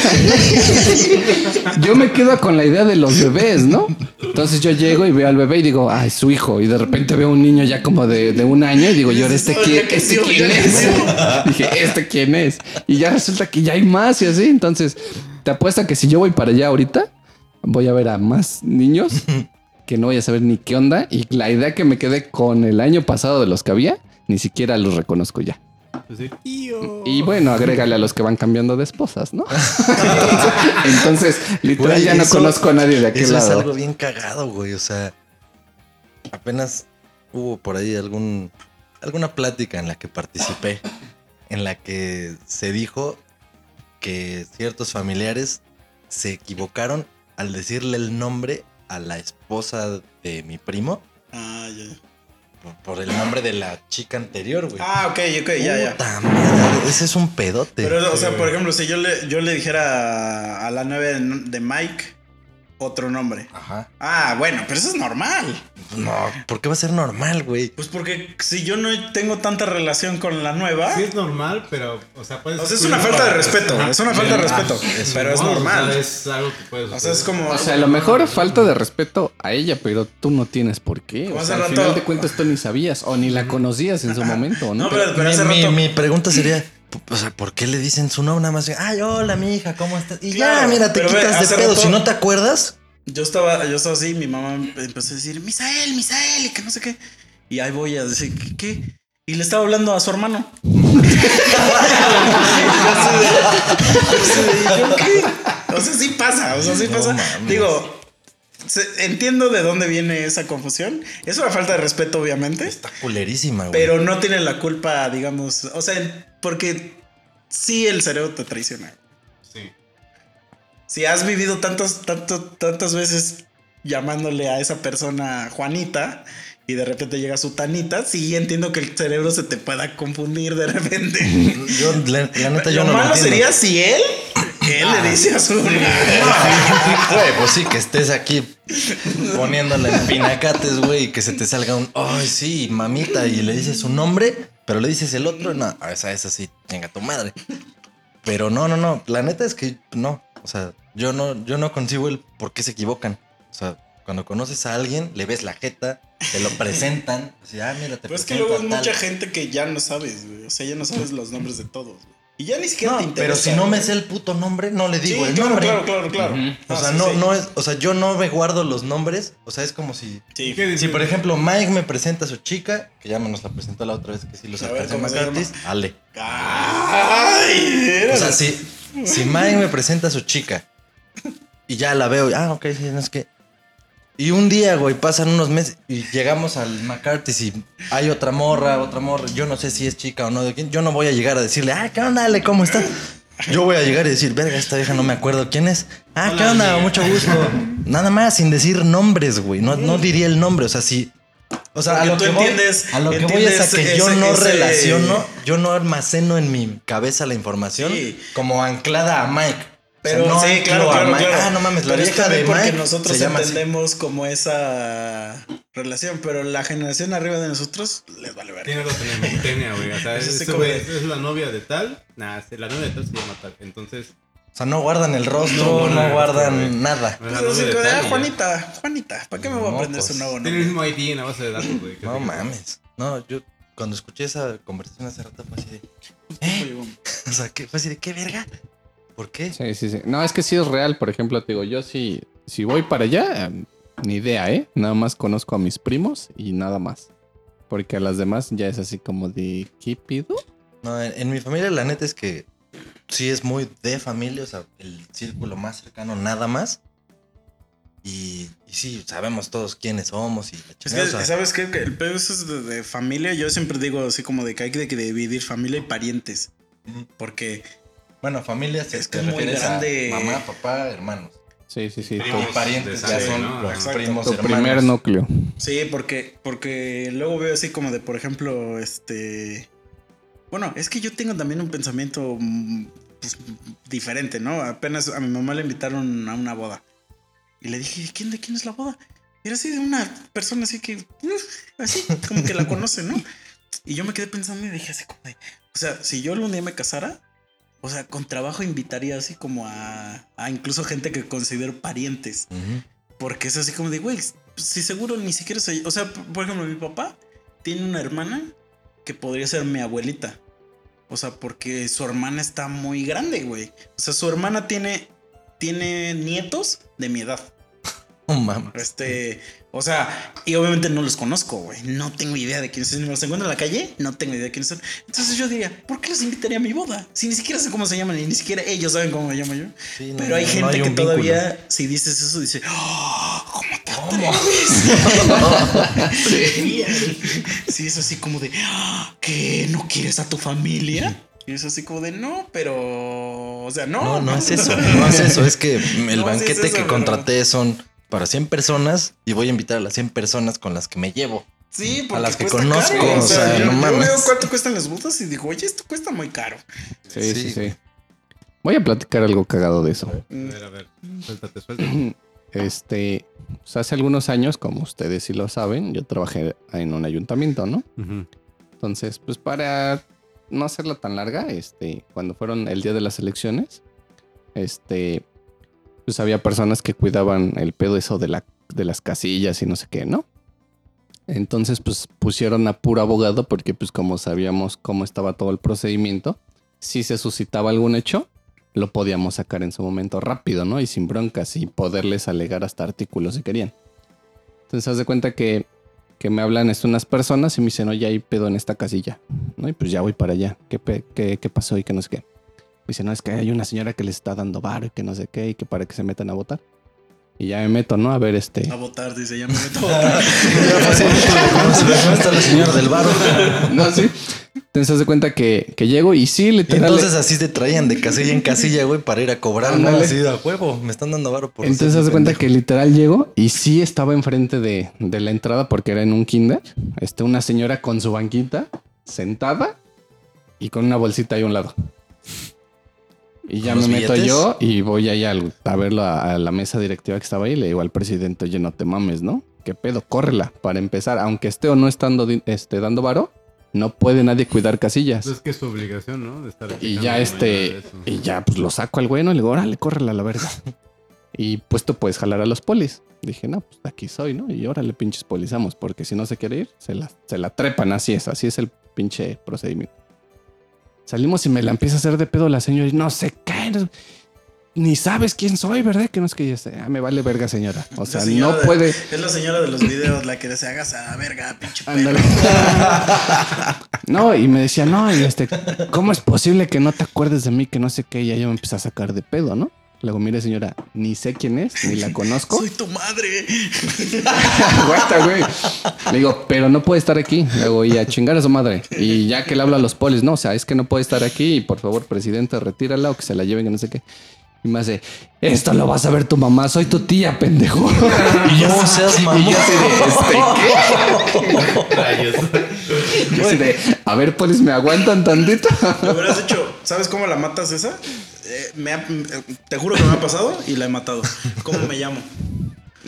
E: Yo me quedo con la idea de los bebés, ¿no? Entonces yo llego y veo al bebé y digo, ah, es su hijo. Y de repente veo un niño ya como de, de un año y digo, yo, ¿este, quién, ¿este quién es? Dije, ¿este quién es? Y ya resulta que ya hay más y así. Entonces, te apuesto que si yo voy para allá ahorita, voy a ver a más niños que no voy a saber ni qué onda. Y la idea que me quedé con el año pasado de los que había, ni siquiera los reconozco ya.
B: Pues sí.
E: Y bueno, agrégale a los que van cambiando de esposas, ¿no? Entonces, literal,
C: Güey,
E: ya no
C: eso-
E: conozco a nadie de aquel
C: Eso es
E: lado.
C: algo bien cagado, güey. O sea, apenas hubo por ahí algún alguna plática en la que participé, en la que se dijo que ciertos familiares se equivocaron al decirle el nombre a la esposa de mi primo
D: Ah, ya.
C: por, por el nombre de la chica anterior, güey.
D: Ah, ok, ok, ya, ya.
C: Puta madre, ese es un pedote.
D: Pero, o sea, por ejemplo, si yo le, yo le dijera a, la novia de Mike otro nombre.
C: Ajá.
D: Ah, bueno, pero eso es normal.
C: No, ¿por qué va a ser normal, güey?
D: Pues porque si yo no tengo tanta relación con la nueva,
B: Sí es normal, pero, o sea, puedes...
D: o sea, es una falta de respeto, es una falta de respeto, pero es
B: No, o
D: normal.
B: sea, es algo que puedes
D: O sea, es como...
E: O sea, a lo mejor falta de respeto a ella, pero tú no tienes por qué. O
D: hace
E: sea, al final de cuentas tú ni sabías o ni la conocías en su momento, ¿no?
D: No, pero, pero hace
C: mi-
D: rato...
C: mi pregunta sería, o sea, ¿por qué le dicen su nombre nada más? Ay, hola, mi hija, ¿cómo estás? Y ya, mira, te
D: ve,
C: quitas de pedo.
D: rato-
C: Si no te acuerdas,
D: Yo estaba, yo estaba así, mi mamá empezó a decir, Misael, Misael, y que no sé qué. Y ahí voy a decir, ¿qué? qué? Y le estaba hablando a su hermano. ¿Yo qué? O sea, sí pasa, o sea, sí pasa. Digo, entiendo de dónde viene esa confusión. Es una falta de respeto, obviamente.
C: está culerísima, güey.
D: Pero no tiene la culpa, digamos, o sea, porque sí el cerebro te traiciona.
B: Sí.
D: Si has vivido tantas, tanto, tantas veces llamándole a esa persona Juanita y de repente llega su Tanita, sí entiendo que el cerebro se te pueda confundir de repente.
C: Yo, la, la neta, yo
D: Lo
C: no lo
D: malo
C: entiendo.
D: sería si él, él le dice a su...
C: Güey, pues sí, que estés aquí poniéndole en pinacates, güey, y que se te salga un, ay, sí, mamita, y le dices su nombre, pero le dices el otro, no, esa es así, venga tu madre. Pero no, no, no, la neta es que no, o sea, yo no, yo no concibo el por qué se equivocan. O sea, cuando conoces a alguien, le ves la jeta, te lo presentan, así, ah, mira, te
D: Pero es que luego
C: tal".
D: mucha gente que ya no sabes, güey. O sea, ya no sabes los nombres de todos, güey. Y ya ni siquiera
C: No,
D: te interesa.
C: pero si no me sé el puto nombre, no le
D: Sí,
C: digo el
D: claro,
C: nombre.
D: claro, claro, claro.
C: O
D: Ah,
C: sea,
D: sí,
C: no,
D: sí.
C: no es, o sea, yo no me guardo los nombres. O sea, es como si.
D: Sí.
B: ¿Qué dices?
C: Si por ejemplo Mike me presenta a su chica, que ya me nos la presentó la otra vez que sí los
D: A ver,
C: alcancé a
D: ¿cómo se
C: McCarthy's, Ale.
D: Ay,
C: O sea, si, si Mike me presenta a su chica y ya la veo, ah, ok, sí, no es que. Y un día, güey, pasan unos meses y llegamos al McCarthy's y hay otra morra, otra morra. Yo no sé si es chica o no de quién. Yo no voy a llegar a decirle, ah, ¿qué onda, Ale? ¿Cómo estás? Yo voy a llegar y decir, verga, esta vieja no me acuerdo quién es. Ah, ¿qué onda? Mucho gusto. Nada más, sin decir nombres, güey. No, no diría el nombre, o sea, sí. O sea, a lo, que voy,
D: entiendes-
C: a lo que voy es a que yo no
D: ese-
C: relaciono, yo no almaceno en mi cabeza la información
D: Sí.
C: como anclada a Mike.
D: Pero
C: O sea, no
D: sí, claro, claro.
C: Ah, no mames, la
D: Pero es
C: vieja
D: también
C: de
D: porque
C: Mike
D: nosotros
C: se llama así.
D: entendemos como esa relación, pero la generación arriba de nosotros les vale ver.
B: Tiene algo tenía, güey. O sea,
D: Es como
B: la novia de tal. Nah, la novia de tal se llama tal. Entonces,
C: O sea, no guardan el rostro,
B: No
C: no,
B: guardan
C: nada.
B: es
D: Pues ah. Juanita, Juanita, ¿para qué me voy a aprender
C: pues,
D: su nuevo
B: Tiene el
D: nombre?
B: mismo ID en la base de datos, güey. que
C: No mames. No, yo cuando escuché esa conversación hace rato fue así de. ¿Eh? O sea, ¿qué? fue así de qué verga. ¿Por qué?
E: Sí, sí, sí. No, es que sí es real. Por ejemplo, te digo, yo si, si voy para allá, ni idea, ¿eh? Nada más conozco a mis primos y nada más. Porque a las demás ya es así como de, ¿qué pido?
C: No, en, en mi familia la neta es que sí es muy de familia, o sea, el círculo más cercano nada más. Y, y sí, sabemos todos quiénes somos y la
D: Es que,
C: o sea,
D: ¿sabes qué? Que el pedo es de, de familia. Yo siempre digo así como de que hay que dividir familia y parientes. Porque
C: Bueno, familia se
D: Es que
C: te
D: es muy
C: refieres a
D: grande.
C: mamá, papá, hermanos.
E: Sí, sí, sí.
B: Primos
C: parientes ya son
B: ¿no?
C: los
D: Exacto.
C: primos
E: tu
C: hermanos.
E: primer núcleo.
D: Sí, porque, porque luego veo así como de, por ejemplo, este. Bueno, es que yo tengo también un pensamiento mm, pues, diferente, ¿no? Apenas a mi mamá le invitaron a una boda. Y le dije, ¿quién de quién es la boda? Y era así de una persona así que, uf, así, como que la conoce, ¿no? Y yo me quedé pensando y dije así como de, o sea, si yo algún día me casara, o sea, con trabajo invitaría así como a, a incluso gente que considero parientes. Porque es así como de, güey, si seguro ni siquiera soy. O sea, por ejemplo, mi papá tiene una hermana que podría ser mi abuelita. O sea, porque su hermana está muy grande, güey. O sea, su hermana tiene, tiene nietos de mi edad.
C: No mames.
D: Este, o sea, y obviamente no los conozco, güey. No tengo idea de quiénes son. Si me los encuentro en la calle, no tengo idea de quiénes son. Entonces yo diría, ¿por qué los invitaría a mi boda? Si ni siquiera sé cómo se llaman y ni siquiera ellos saben cómo me llamo yo.
C: Sí, no,
D: Pero hay
C: no
D: gente que
C: vínculo.
D: todavía, si dices eso, dice, "Ah, ¿cómo te atreves?" sí. sí, es así como de, "Ah, ¿qué? ¿No quieres a tu familia? Y es así como de, no, pero, o sea, no.
C: No, no es eso, no es eso, es que el
D: No, sí es
C: banquete
D: eso,
C: que contraté son para 100 personas y voy a invitar a las 100 personas con las que me llevo.
D: Sí, porque
C: A las que conozco,
D: caro.
C: o sea,
D: yo,
C: no
D: yo
C: mames.
D: veo cuánto cuestan las bodas y digo, oye, esto cuesta muy caro.
E: Sí, sí,
C: Sí.
E: sí. Voy a platicar algo cagado de eso.
B: A ver, a ver. Suéltate, suéltate.
E: Este, pues hace algunos años, como ustedes sí lo saben, yo trabajé en un ayuntamiento, ¿no? Entonces, pues para no hacerla tan larga, este, cuando fueron el día de las elecciones, este, pues había personas que cuidaban el pedo eso de, la, de las casillas y no sé qué, ¿no? Entonces, pues pusieron a puro abogado porque, pues como sabíamos cómo estaba todo el procedimiento, si se suscitaba algún hecho, lo podíamos sacar en su momento rápido, ¿no? Y sin broncas y poderles alegar hasta artículos si querían. Entonces, haz de cuenta que que me hablan es unas personas y me dicen, oye, hay pedo en esta casilla, ¿no? Y pues ya voy para allá. ¿Qué, qué, qué pasó y qué no sé qué? Dice, no, es que hay una señora que les está dando y que no sé qué y que para que se metan a votar. Y ya me meto, ¿no? A ver, este...
D: A votar, dice, ya me meto a votar.
C: Está la señora del bar.
E: no, sí. Entonces, haz de cuenta que, que llego y sí, literal...
C: entonces así te traían de casilla en casilla, güey, para ir a cobrar, ¿no?
E: Ándale.
C: Así de a huevo, me están dando varo por
E: Entonces,
C: ser
E: haz de cuenta que literal llego y sí estaba enfrente de, de la entrada porque era en un kinder. Este, una señora con su banquita, sentada y con una bolsita ahí a un lado. Y ya
C: ¿Con
E: me meto yo y voy ahí al- a verlo a, a la mesa directiva que estaba ahí y le digo al presidente, oye, no te mames, ¿no? ¿Qué pedo? Córrela para empezar. Aunque esté o no estando este, dando varo, no puede nadie cuidar casillas.
B: Pues es que es su obligación, ¿no? De estar
E: Y ya este, y ya pues lo saco al bueno y le digo, órale, córrela a la verga. y pues tú puedes jalar a los polis. Dije, no, pues aquí soy, ¿no? Y órale, pinches polizamos, porque si no se quiere ir, se la, se la trepan, así es, así es el pinche procedimiento. Salimos y me la empieza a hacer de pedo la señora y no sé qué. Ni sabes quién soy, ¿verdad? Que no es que ya sé. Ah, me vale verga, señora. O sea, no
D: de-
E: puede.
D: Es la señora de los videos, la que se hagas a verga, pinche.
E: Ándale. No, y me decía, no, y este, ¿cómo es posible que no te acuerdes de mí? Que no sé qué. Y ya yo me empecé a sacar de pedo, ¿no? Luego, mire, señora, ni sé quién es, ni la conozco.
D: Soy tu madre.
E: Aguanta, güey. Le digo, pero no puede estar aquí. Luego, y a chingar a su madre. Y ya que le habla a los polis, no, o sea, es que no puede estar aquí. Y por favor, presidente, retírala o que se la lleven, que no sé qué. Y me hace, esto lo vas a ver tu mamá, soy tu tía, pendejo.
C: Y yo, no seas
E: Y
C: mamón.
E: yo así de, este, ¿qué? Yo así de, a ver, polis, ¿me aguantan tantito?
D: Lo hubieras hecho, ¿sabes cómo la matas esa? Eh, me ha- te juro que me ha pasado y la he matado. ¿Cómo me llamo?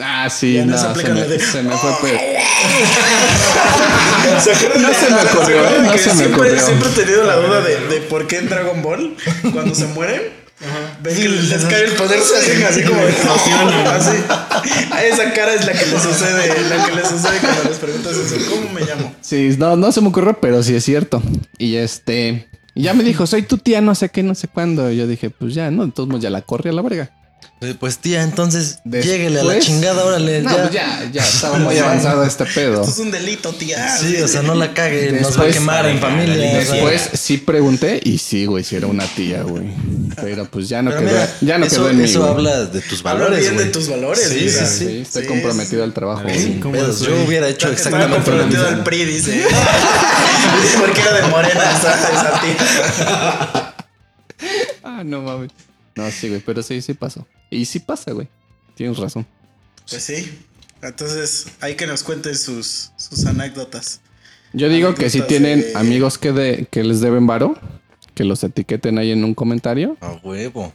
E: Ah, sí,
D: no se
E: me,
D: de-
E: se me fue pero
D: ¿Se acuerdan
E: No
D: de-
E: se me ocurrió,
D: ¿se acuerdan
E: no
D: que
E: se me
D: siempre,
E: ocurrió.
D: Siempre he tenido la duda de, de por qué en Dragon Ball, cuando se mueren, ven que les cae el poder, se hacen así como de así. A esa cara es la que les sucede, la que les sucede cuando les preguntas eso. ¿Cómo me llamo?
E: Sí, no, no se me ocurrió, pero sí es cierto. Y este, ya me dijo, soy tu tía, no sé qué, no sé cuándo. Y yo dije, pues ya, no, entonces ya la corre a la verga.
C: Eh, Pues tía, entonces
E: Después-
C: lléguele a la chingada, órale.
E: No,
C: ya.
E: pues ya, ya, estaba muy avanzado este pedo.
D: Esto es un delito, tía.
C: Sí, o sea, no la cague, nos va a quemar en familia. o sea.
E: Después sí pregunté y sí, güey, si era una tía, güey. Pero pues ya no
C: Pero
E: quedó,
C: mira,
E: ya no
C: eso,
E: quedó en mí.
C: eso habla de tus
D: Habla
C: valores,
D: de tus valores,
C: Sí,
D: mira.
C: sí, sí.
E: Sí, estoy
D: Sí,
E: comprometido al trabajo. güey.
C: Yo hubiera hecho exactamente lo
D: comprometido al. PRI, dice. Porque era de Morena esa tía.
E: Ah, no mames. No, sí, güey, pero sí, sí pasó. Y sí pasa, güey. Tienes razón.
D: Pues sí. Entonces, hay que nos cuenten sus, sus anécdotas.
E: Yo digo que si tienen
D: de-
E: amigos que, de, que les deben varo, que los etiqueten ahí en un comentario
C: A huevo.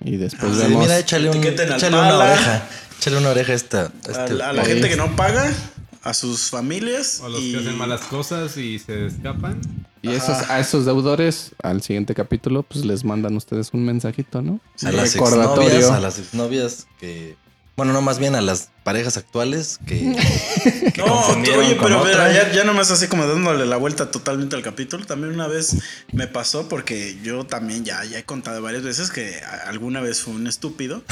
E: y después
D: Ah, sí,
E: vemos.
C: Mira, échale, un, échale una oreja. Échale una oreja a esta. a
D: A, la- a la
C: güey.
D: gente que no paga, a sus familias.
B: O los
D: y...
B: que hacen malas cosas y se escapan.
E: Y esos, a esos deudores, al siguiente capítulo, pues les mandan ustedes un mensajito, ¿no?
C: A las exnovias, a las exnovias que. Bueno, no, más bien a las parejas actuales que. que
D: No, oye,
C: con
D: pero
C: otra.
D: mira, ya, ya nomás así como dándole la vuelta totalmente al capítulo. También una vez me pasó porque yo también ya, ya he contado varias veces que alguna vez fue un estúpido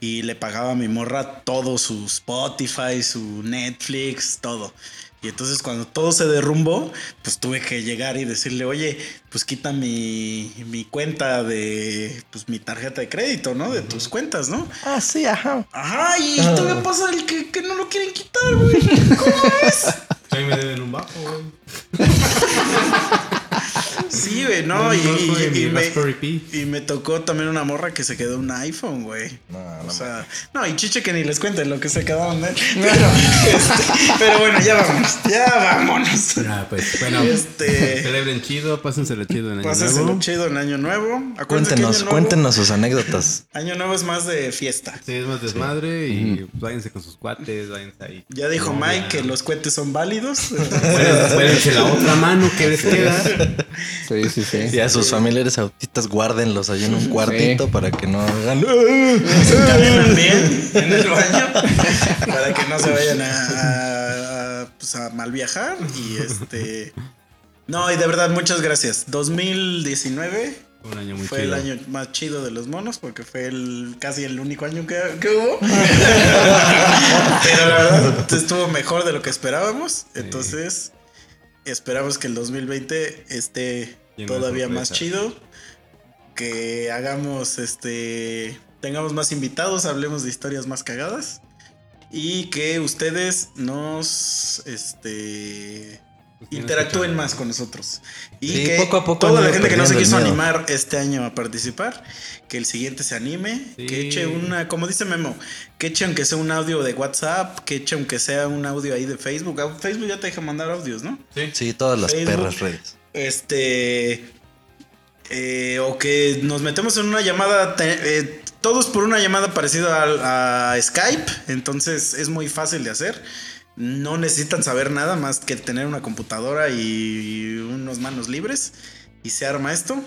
D: y le pagaba a mi morra todo su Spotify, su Netflix, todo. Y entonces cuando todo se derrumbó, pues tuve que llegar y decirle, oye, pues quita mi, mi cuenta de, pues mi tarjeta de crédito, ¿no? De tus cuentas, ¿no?
C: Ah, sí, ajá.
D: Ajá, y todavía pasa el que, que no lo quieren quitar, güey. ¿Cómo es?
B: A mí me deben un bajo, güey.
D: Sí, güey, no, y, me, y me tocó también una morra que se quedó un iPhone, güey.
C: No, no,
D: O sea, no, y chiche que ni les cuenten lo que se quedaron, ¿eh? Pero, este, pero bueno, ya vámonos, ya vámonos.
B: Ah, pues bueno.
D: Este,
B: Celebren chido, pásenselo chido en año
D: pásenselo
B: nuevo.
D: chido en Año Nuevo. Acuérdense
C: Cuéntenos,
D: año nuevo,
C: cuéntenos sus anécdotas.
D: Año Nuevo es más de fiesta.
B: Sí, es más desmadre y pues, váyanse con sus cuates, váyanse ahí.
D: Ya dijo
B: No,
D: Mike
B: ya.
D: que los cohetes son válidos.
B: Puédense la otra mano que les queda.
E: Sí, sí, sí.
C: Y a sus familiares autistas, guárdenlos ahí en un cuartito para que no hagan.
D: se bien en el baño. Para que no se vayan a, a- a, pues, a mal viajar y este no y de verdad muchas gracias. 2019
B: Un año muy
D: fue
B: chido.
D: el año más chido de los monos porque fue el casi el único año que, que hubo. Pero la verdad estuvo mejor de lo que esperábamos. Entonces esperamos que el 2020 esté
B: Lleno
D: todavía más chido que hagamos este tengamos más invitados, hablemos de historias más cagadas y que ustedes nos este interactúen más con nosotros y
C: Sí,
D: que
C: poco a poco
D: toda la gente que no se quiso animar este año a participar, que el siguiente se anime,
B: Sí.
D: que eche una, como dice Memo, que eche aunque sea un audio de WhatsApp, que eche aunque sea un audio ahí de Facebook. Ah, Facebook ya te deja mandar audios, ¿no?
C: Sí, todas las
D: Facebook.
C: perras redes.
D: Este. eh, o que nos metemos en una llamada. te- eh, todos por una llamada parecida a, a Skype. Entonces es muy fácil de hacer. No necesitan saber nada más que tener una computadora y unos manos libres. Y se arma esto.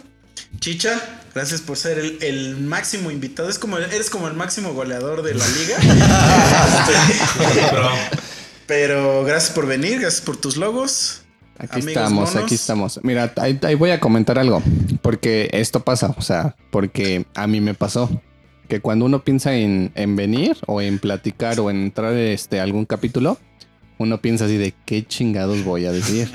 D: Chicha, gracias por ser el, el máximo invitado. Es como, eres como el máximo goleador de la liga.
B: Pero,
D: Pero gracias por venir, gracias por tus logos.
E: Aquí
D: Amigos
E: estamos,
D: monos.
E: aquí estamos. Mira, ahí, ahí voy a comentar algo, porque esto pasa, o sea, porque a mí me pasó que cuando uno piensa en, en venir o en platicar o en entrar este, algún capítulo, uno piensa así de qué chingados voy a decir.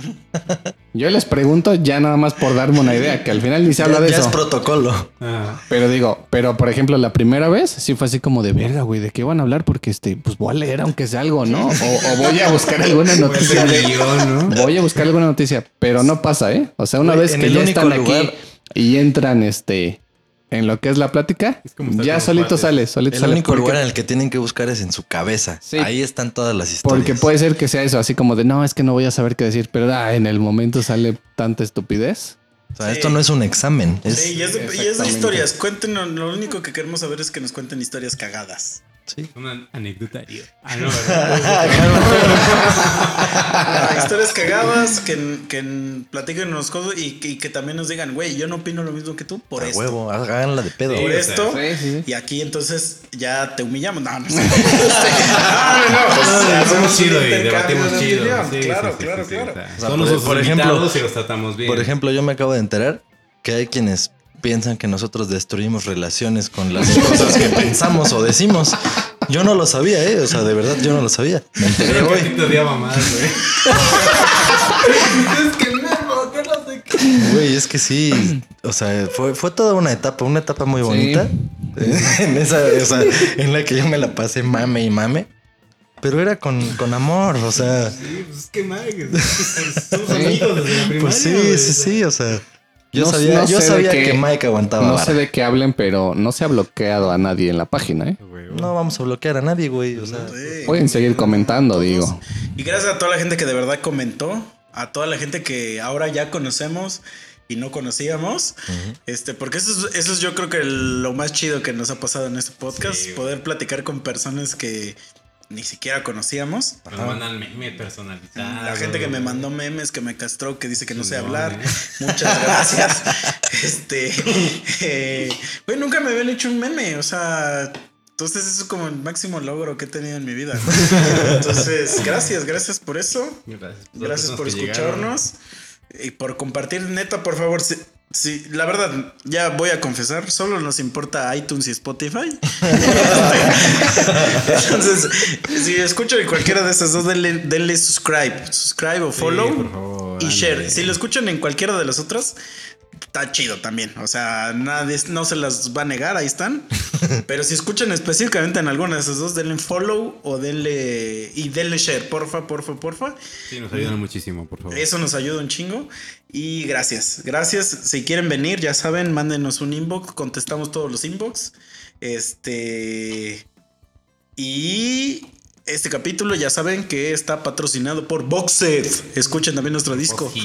E: Yo les pregunto ya nada más por darme una idea, que al final ni se habla
C: Ya,
E: de
C: ya
E: eso.
C: es protocolo.
B: ah,
E: Pero digo, pero por ejemplo, la primera vez sí fue así como de verga, güey, ¿de qué van a hablar? Porque este, pues voy a leer aunque sea algo, ¿no? O, o voy a buscar alguna noticia
B: puede ser
E: de.
B: guion, ¿no?
E: Voy a buscar alguna noticia, pero no pasa, ¿eh? O sea, una
C: Güey,
E: vez que ya están
C: lugar-
E: aquí y entran este en lo que es la plática,
B: Es como estar
E: ya solito sale, solito
C: El
E: sale.
C: único
E: porque,
C: lugar en el que tienen que buscar es en su cabeza.
E: Sí.
C: Ahí están todas las historias.
E: porque puede ser que sea eso, así como de no, es que no voy a saber qué decir, pero ah, en el momento sale tanta estupidez.
C: O sea,
D: Sí.
C: esto no es un examen. Es,
D: Sí, y es, de, y es de historias. Cuéntenos, lo único que queremos saber es que nos cuenten historias cagadas.
C: Sí.
B: Un anecdotario. Ah, no, ¿verdad?
D: Ah, historias cagadas, que, que platiquen los cosas y, que- y que también nos digan, güey, yo no opino lo mismo que tú por esto.
C: huevo, háganla de pedo.
D: Por esto.
E: sí, sí, sí.
D: Y aquí entonces ya te humillamos. No, no sé. no, no, no. Pues,
B: No,
D: hacemos
B: chido y debatimos
D: de
B: chido.
D: claro, claro, claro.
C: por- ejemplo-
B: los tratamos bien.
C: Por ejemplo, yo me acabo de enterar que hay quienes piensan que nosotros destruimos relaciones con las cosas que pensamos o decimos. Yo no lo sabía, ¿eh? O sea, de verdad, yo no lo sabía. Me enteré
B: que
C: hoy.
B: ti te odiaba más, güey. es que no, que no sé qué.
C: Güey, es que sí. O sea, fue, fue toda una etapa, una etapa muy bonita. en esa, o sea, en la que yo me la pasé mame y mame. Pero era con, con amor, o sea.
B: Sí, pues es que Mike, somos amigos desde la primaria.
C: Pues sí, sí,
B: o sea.
C: sí, o sea. Yo
E: No-
C: sabía,
E: no
C: yo que Mike aguantaba.
E: No
C: vara.
E: sé de qué hablen, pero no se ha bloqueado a nadie en la página, ¿eh?
C: No vamos a bloquear a nadie, güey. O sea,
D: Sí.
E: Pueden seguir comentando,
D: Todos.
E: digo.
D: Y gracias a toda la gente que de verdad comentó, a toda la gente que ahora ya conocemos y no conocíamos, este, porque eso es, eso es yo creo que lo más chido que nos ha pasado en este podcast,
B: Sí,
D: poder platicar con personas que ni siquiera conocíamos.
B: Nos mandan meme personalizado.
D: La gente que me mandó memes, que me castró, que dice que no sé hablar.
B: eh.
D: Muchas gracias. este, eh, güey, nunca me habían hecho un meme, o sea, entonces eso es como el máximo logro que he tenido en mi vida. Entonces, gracias, gracias por eso.
B: Gracias,
D: Gracias por escucharnos y por compartir. Neta, por favor, si, si- la verdad, ya voy a confesar, solo nos importa iTunes y Spotify. Entonces, si escuchan en cualquiera de esas dos, denle, denle subscribe, subscribe o follow
B: favor,
D: y share. Si lo escuchan en cualquiera de las otras, está chido también. O sea, nadie no se las va a negar, ahí están. Pero si escuchan específicamente en alguna de esas dos, denle follow o denle y denle share, porfa, porfa, porfa.
B: Sí, nos ayudan muchísimo, por favor.
D: Eso nos ayuda un chingo. Y gracias. Gracias. Si quieren venir, ya saben, mándenos un inbox. Contestamos todos los inbox. Este. Y este capítulo ya saben que está patrocinado por Boxed. Escuchen también nuestro disco.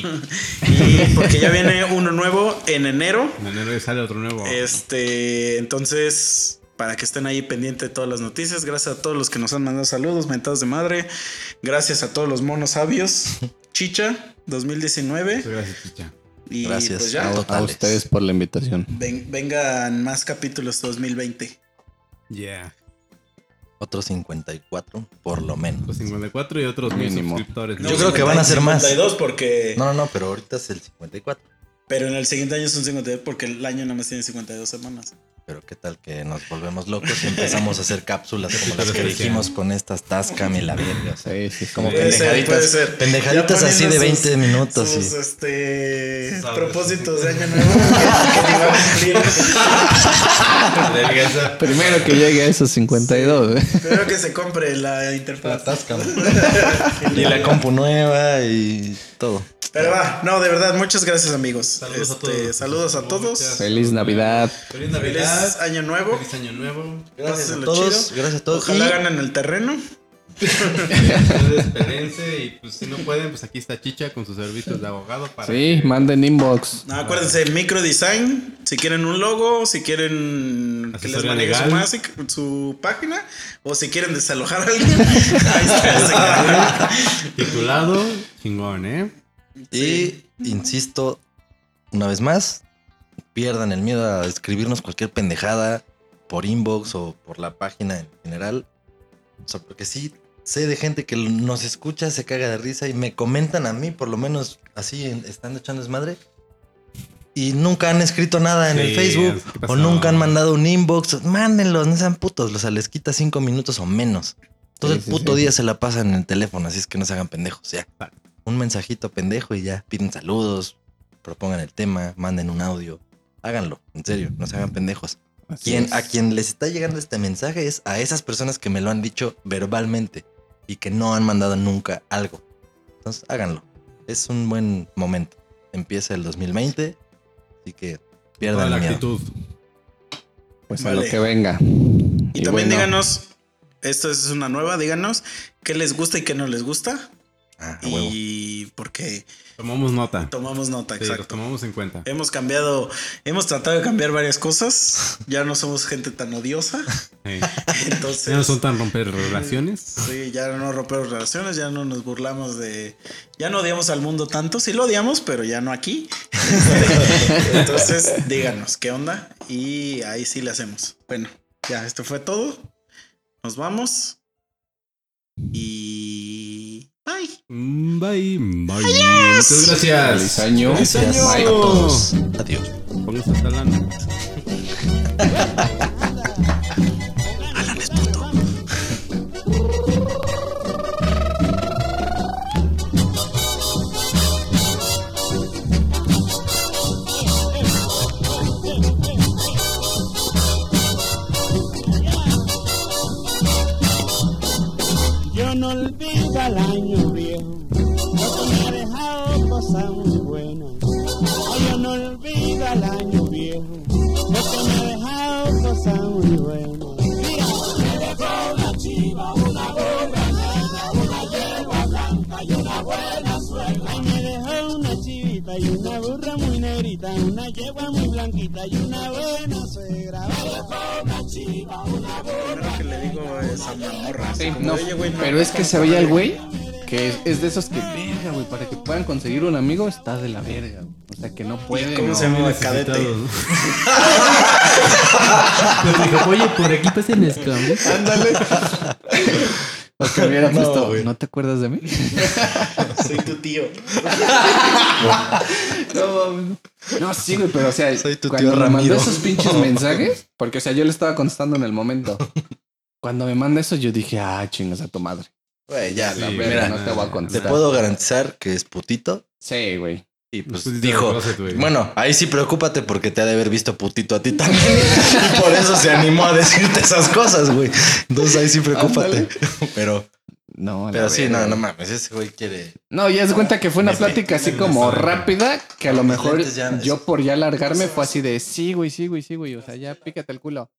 D: Y porque ya viene uno nuevo en enero.
B: En enero sale otro nuevo.
D: Este, entonces, para que estén ahí pendientes de todas las noticias, gracias a todos los que nos han mandado saludos, mentados de madre, gracias a todos los monos sabios, Chicha 2019
B: Muchas gracias, Chicha.
D: y
C: Gracias.
D: pues ya,
E: A, ustedes por la invitación.
D: ven- vengan más capítulos 2020.
B: Yeah.
C: Otros 54, por lo menos.
B: Los 54 y otros mil
E: Mínimo.
B: suscriptores.
C: Yo creo que van a ser más.
D: 52 porque
C: No, no, no, pero ahorita es el 54.
D: pero en el siguiente año son 52 porque el año nada más tiene 52 semanas.
C: Pero qué tal que nos volvemos locos y empezamos a hacer cápsulas como las que dijimos con estas Tascam y la verga. o sea,
E: Sí, sí, sí.
C: como
D: Puede
C: pendejaditas,
D: ser.
C: pendejaditas así de
D: poniendo
C: 20 minutos.
D: Sus
C: y-
D: este,
B: Sabes.
D: propósitos de año nuevo que, que a.
E: Primero que llegue a esos 52. ¿eh?
D: Espero que se compre la interfaz.
C: La Tascam. y la compu nueva y todo.
D: Pero va, no, de verdad, muchas gracias amigos.
B: Saludos a
D: Este,
B: todos.
D: Saludos a todos.
E: Feliz Navidad.
B: Feliz
D: Feliz
B: Navidad.
D: año nuevo.
B: Feliz año nuevo.
C: Gracias a todos.
D: chido.
C: Gracias a todos.
D: Ojalá
C: Y-
D: ganen el terreno.
B: Ustedes espérense y pues si no pueden, pues aquí está Chicha con sus servicios de abogado para
E: Sí,
B: que-
E: manden inbox.
D: No, acuérdense, micro design. Si quieren un logo, si quieren que les
B: Asesoría
D: maneje su, masic- su página, o si quieren desalojar a alguien, ahí está
B: titulado chingón, ¿eh?
C: Y insisto, una vez más, pierdan el miedo a escribirnos cualquier pendejada por inbox o por la página en general. O sea, porque sí, sé de gente que nos escucha, se caga de risa y me comentan a mí, por lo menos así, estando echando desmadre. Y nunca han escrito nada en el Facebook
B: ¿qué
C: o nunca han mandado un inbox. Mándenlos, no sean putos. O sea, les quita cinco minutos o menos. Todo
E: Sí,
C: el puto
E: sí.
C: día se la pasan en el teléfono, así es que no se hagan pendejos, ya. Un mensajito pendejo y ya. Piden saludos, propongan el tema, manden un audio. Háganlo, en serio, no se hagan pendejos. Quien, a quien les está llegando este mensaje es a esas personas que me lo han dicho verbalmente y que no han mandado nunca algo. Entonces, háganlo. Es un buen momento. Empieza el 2020, así que pierdan
B: la
C: miedo.
B: actitud.
E: Pues a lo que venga.
D: Y, también
E: bueno,
D: díganos, esto es una nueva, díganos qué les gusta y qué no les gusta.
C: Ah.
D: Y porque
B: Tomamos nota.
D: tomamos nota,
B: Sí,
D: exacto.
B: tomamos en cuenta.
D: Hemos cambiado, hemos tratado de cambiar varias cosas. Ya no somos gente tan odiosa.
B: Sí.
D: Entonces,
B: Ya no son tan romper relaciones.
D: sí, ya no rompemos relaciones, ya no nos burlamos de. Ya no odiamos al mundo tanto. Sí lo odiamos, pero ya no aquí. Entonces, díganos qué onda. Y ahí sí le hacemos. Bueno, ya, esto fue todo. Nos vamos. Y. Bye.
B: Mm, Bye, bye. Muchas gracias.
E: Feliz año.
B: Feliz
C: Gracias
B: año.
C: a todos. Adiós.
B: Pónganse hasta lana.
D: Alan es puto.
F: Yo no olvido al año viejo, porque me ha dejado cosas muy buenas. Ay, Yo no olvido al año viejo, porque me ha dejado cosas muy buenas. Chivita y una burra muy negrita, una yegua muy blanquita y una buena suegra. Dejó una chiva, una burra.
D: Que le digo es a morra.
E: Sí, no,
D: "Oye, güey, no,
E: pero es que se veía el güey que es, es de esos que, verga, güey, para que puedan conseguir un amigo está de la verga. güey. O sea, que no puede.
D: ¿Cómo
E: no.
D: se llama? Cadete.
B: Le dijo, oye, por aquí pasen esto.
E: Ándale.
C: No,
E: puesto,
C: güey.
E: ¿no te acuerdas de mí?
D: Soy tu tío.
E: No, no, sí, güey, pero o sea,
C: Soy tu
E: cuando
C: tío
E: me mandó esos pinches mensajes, porque o sea, yo le estaba contestando en el momento. Cuando me manda eso, yo dije, ah, chingas a tu madre.
C: Güey, ya,
B: Sí,
C: la mira,
E: no te voy a
C: te
E: contestar.
C: puedo garantizar que es putito.
E: Sí, güey.
C: Y pues
B: Putito
C: dijo,
B: closet,
C: bueno, ahí sí preocúpate porque te ha de haber visto putito a ti también. y por eso se animó a decirte esas cosas, güey. Entonces ahí sí preocúpate. Pero,
E: No,
C: pero sí, no, no mames, ese güey quiere.
E: No, ya se cuenta que fue una plática así como rápida, que a lo mejor yo por ya largarme fue así de, sí, güey, sí, güey, sí, güey, o sea, ya pícate el culo.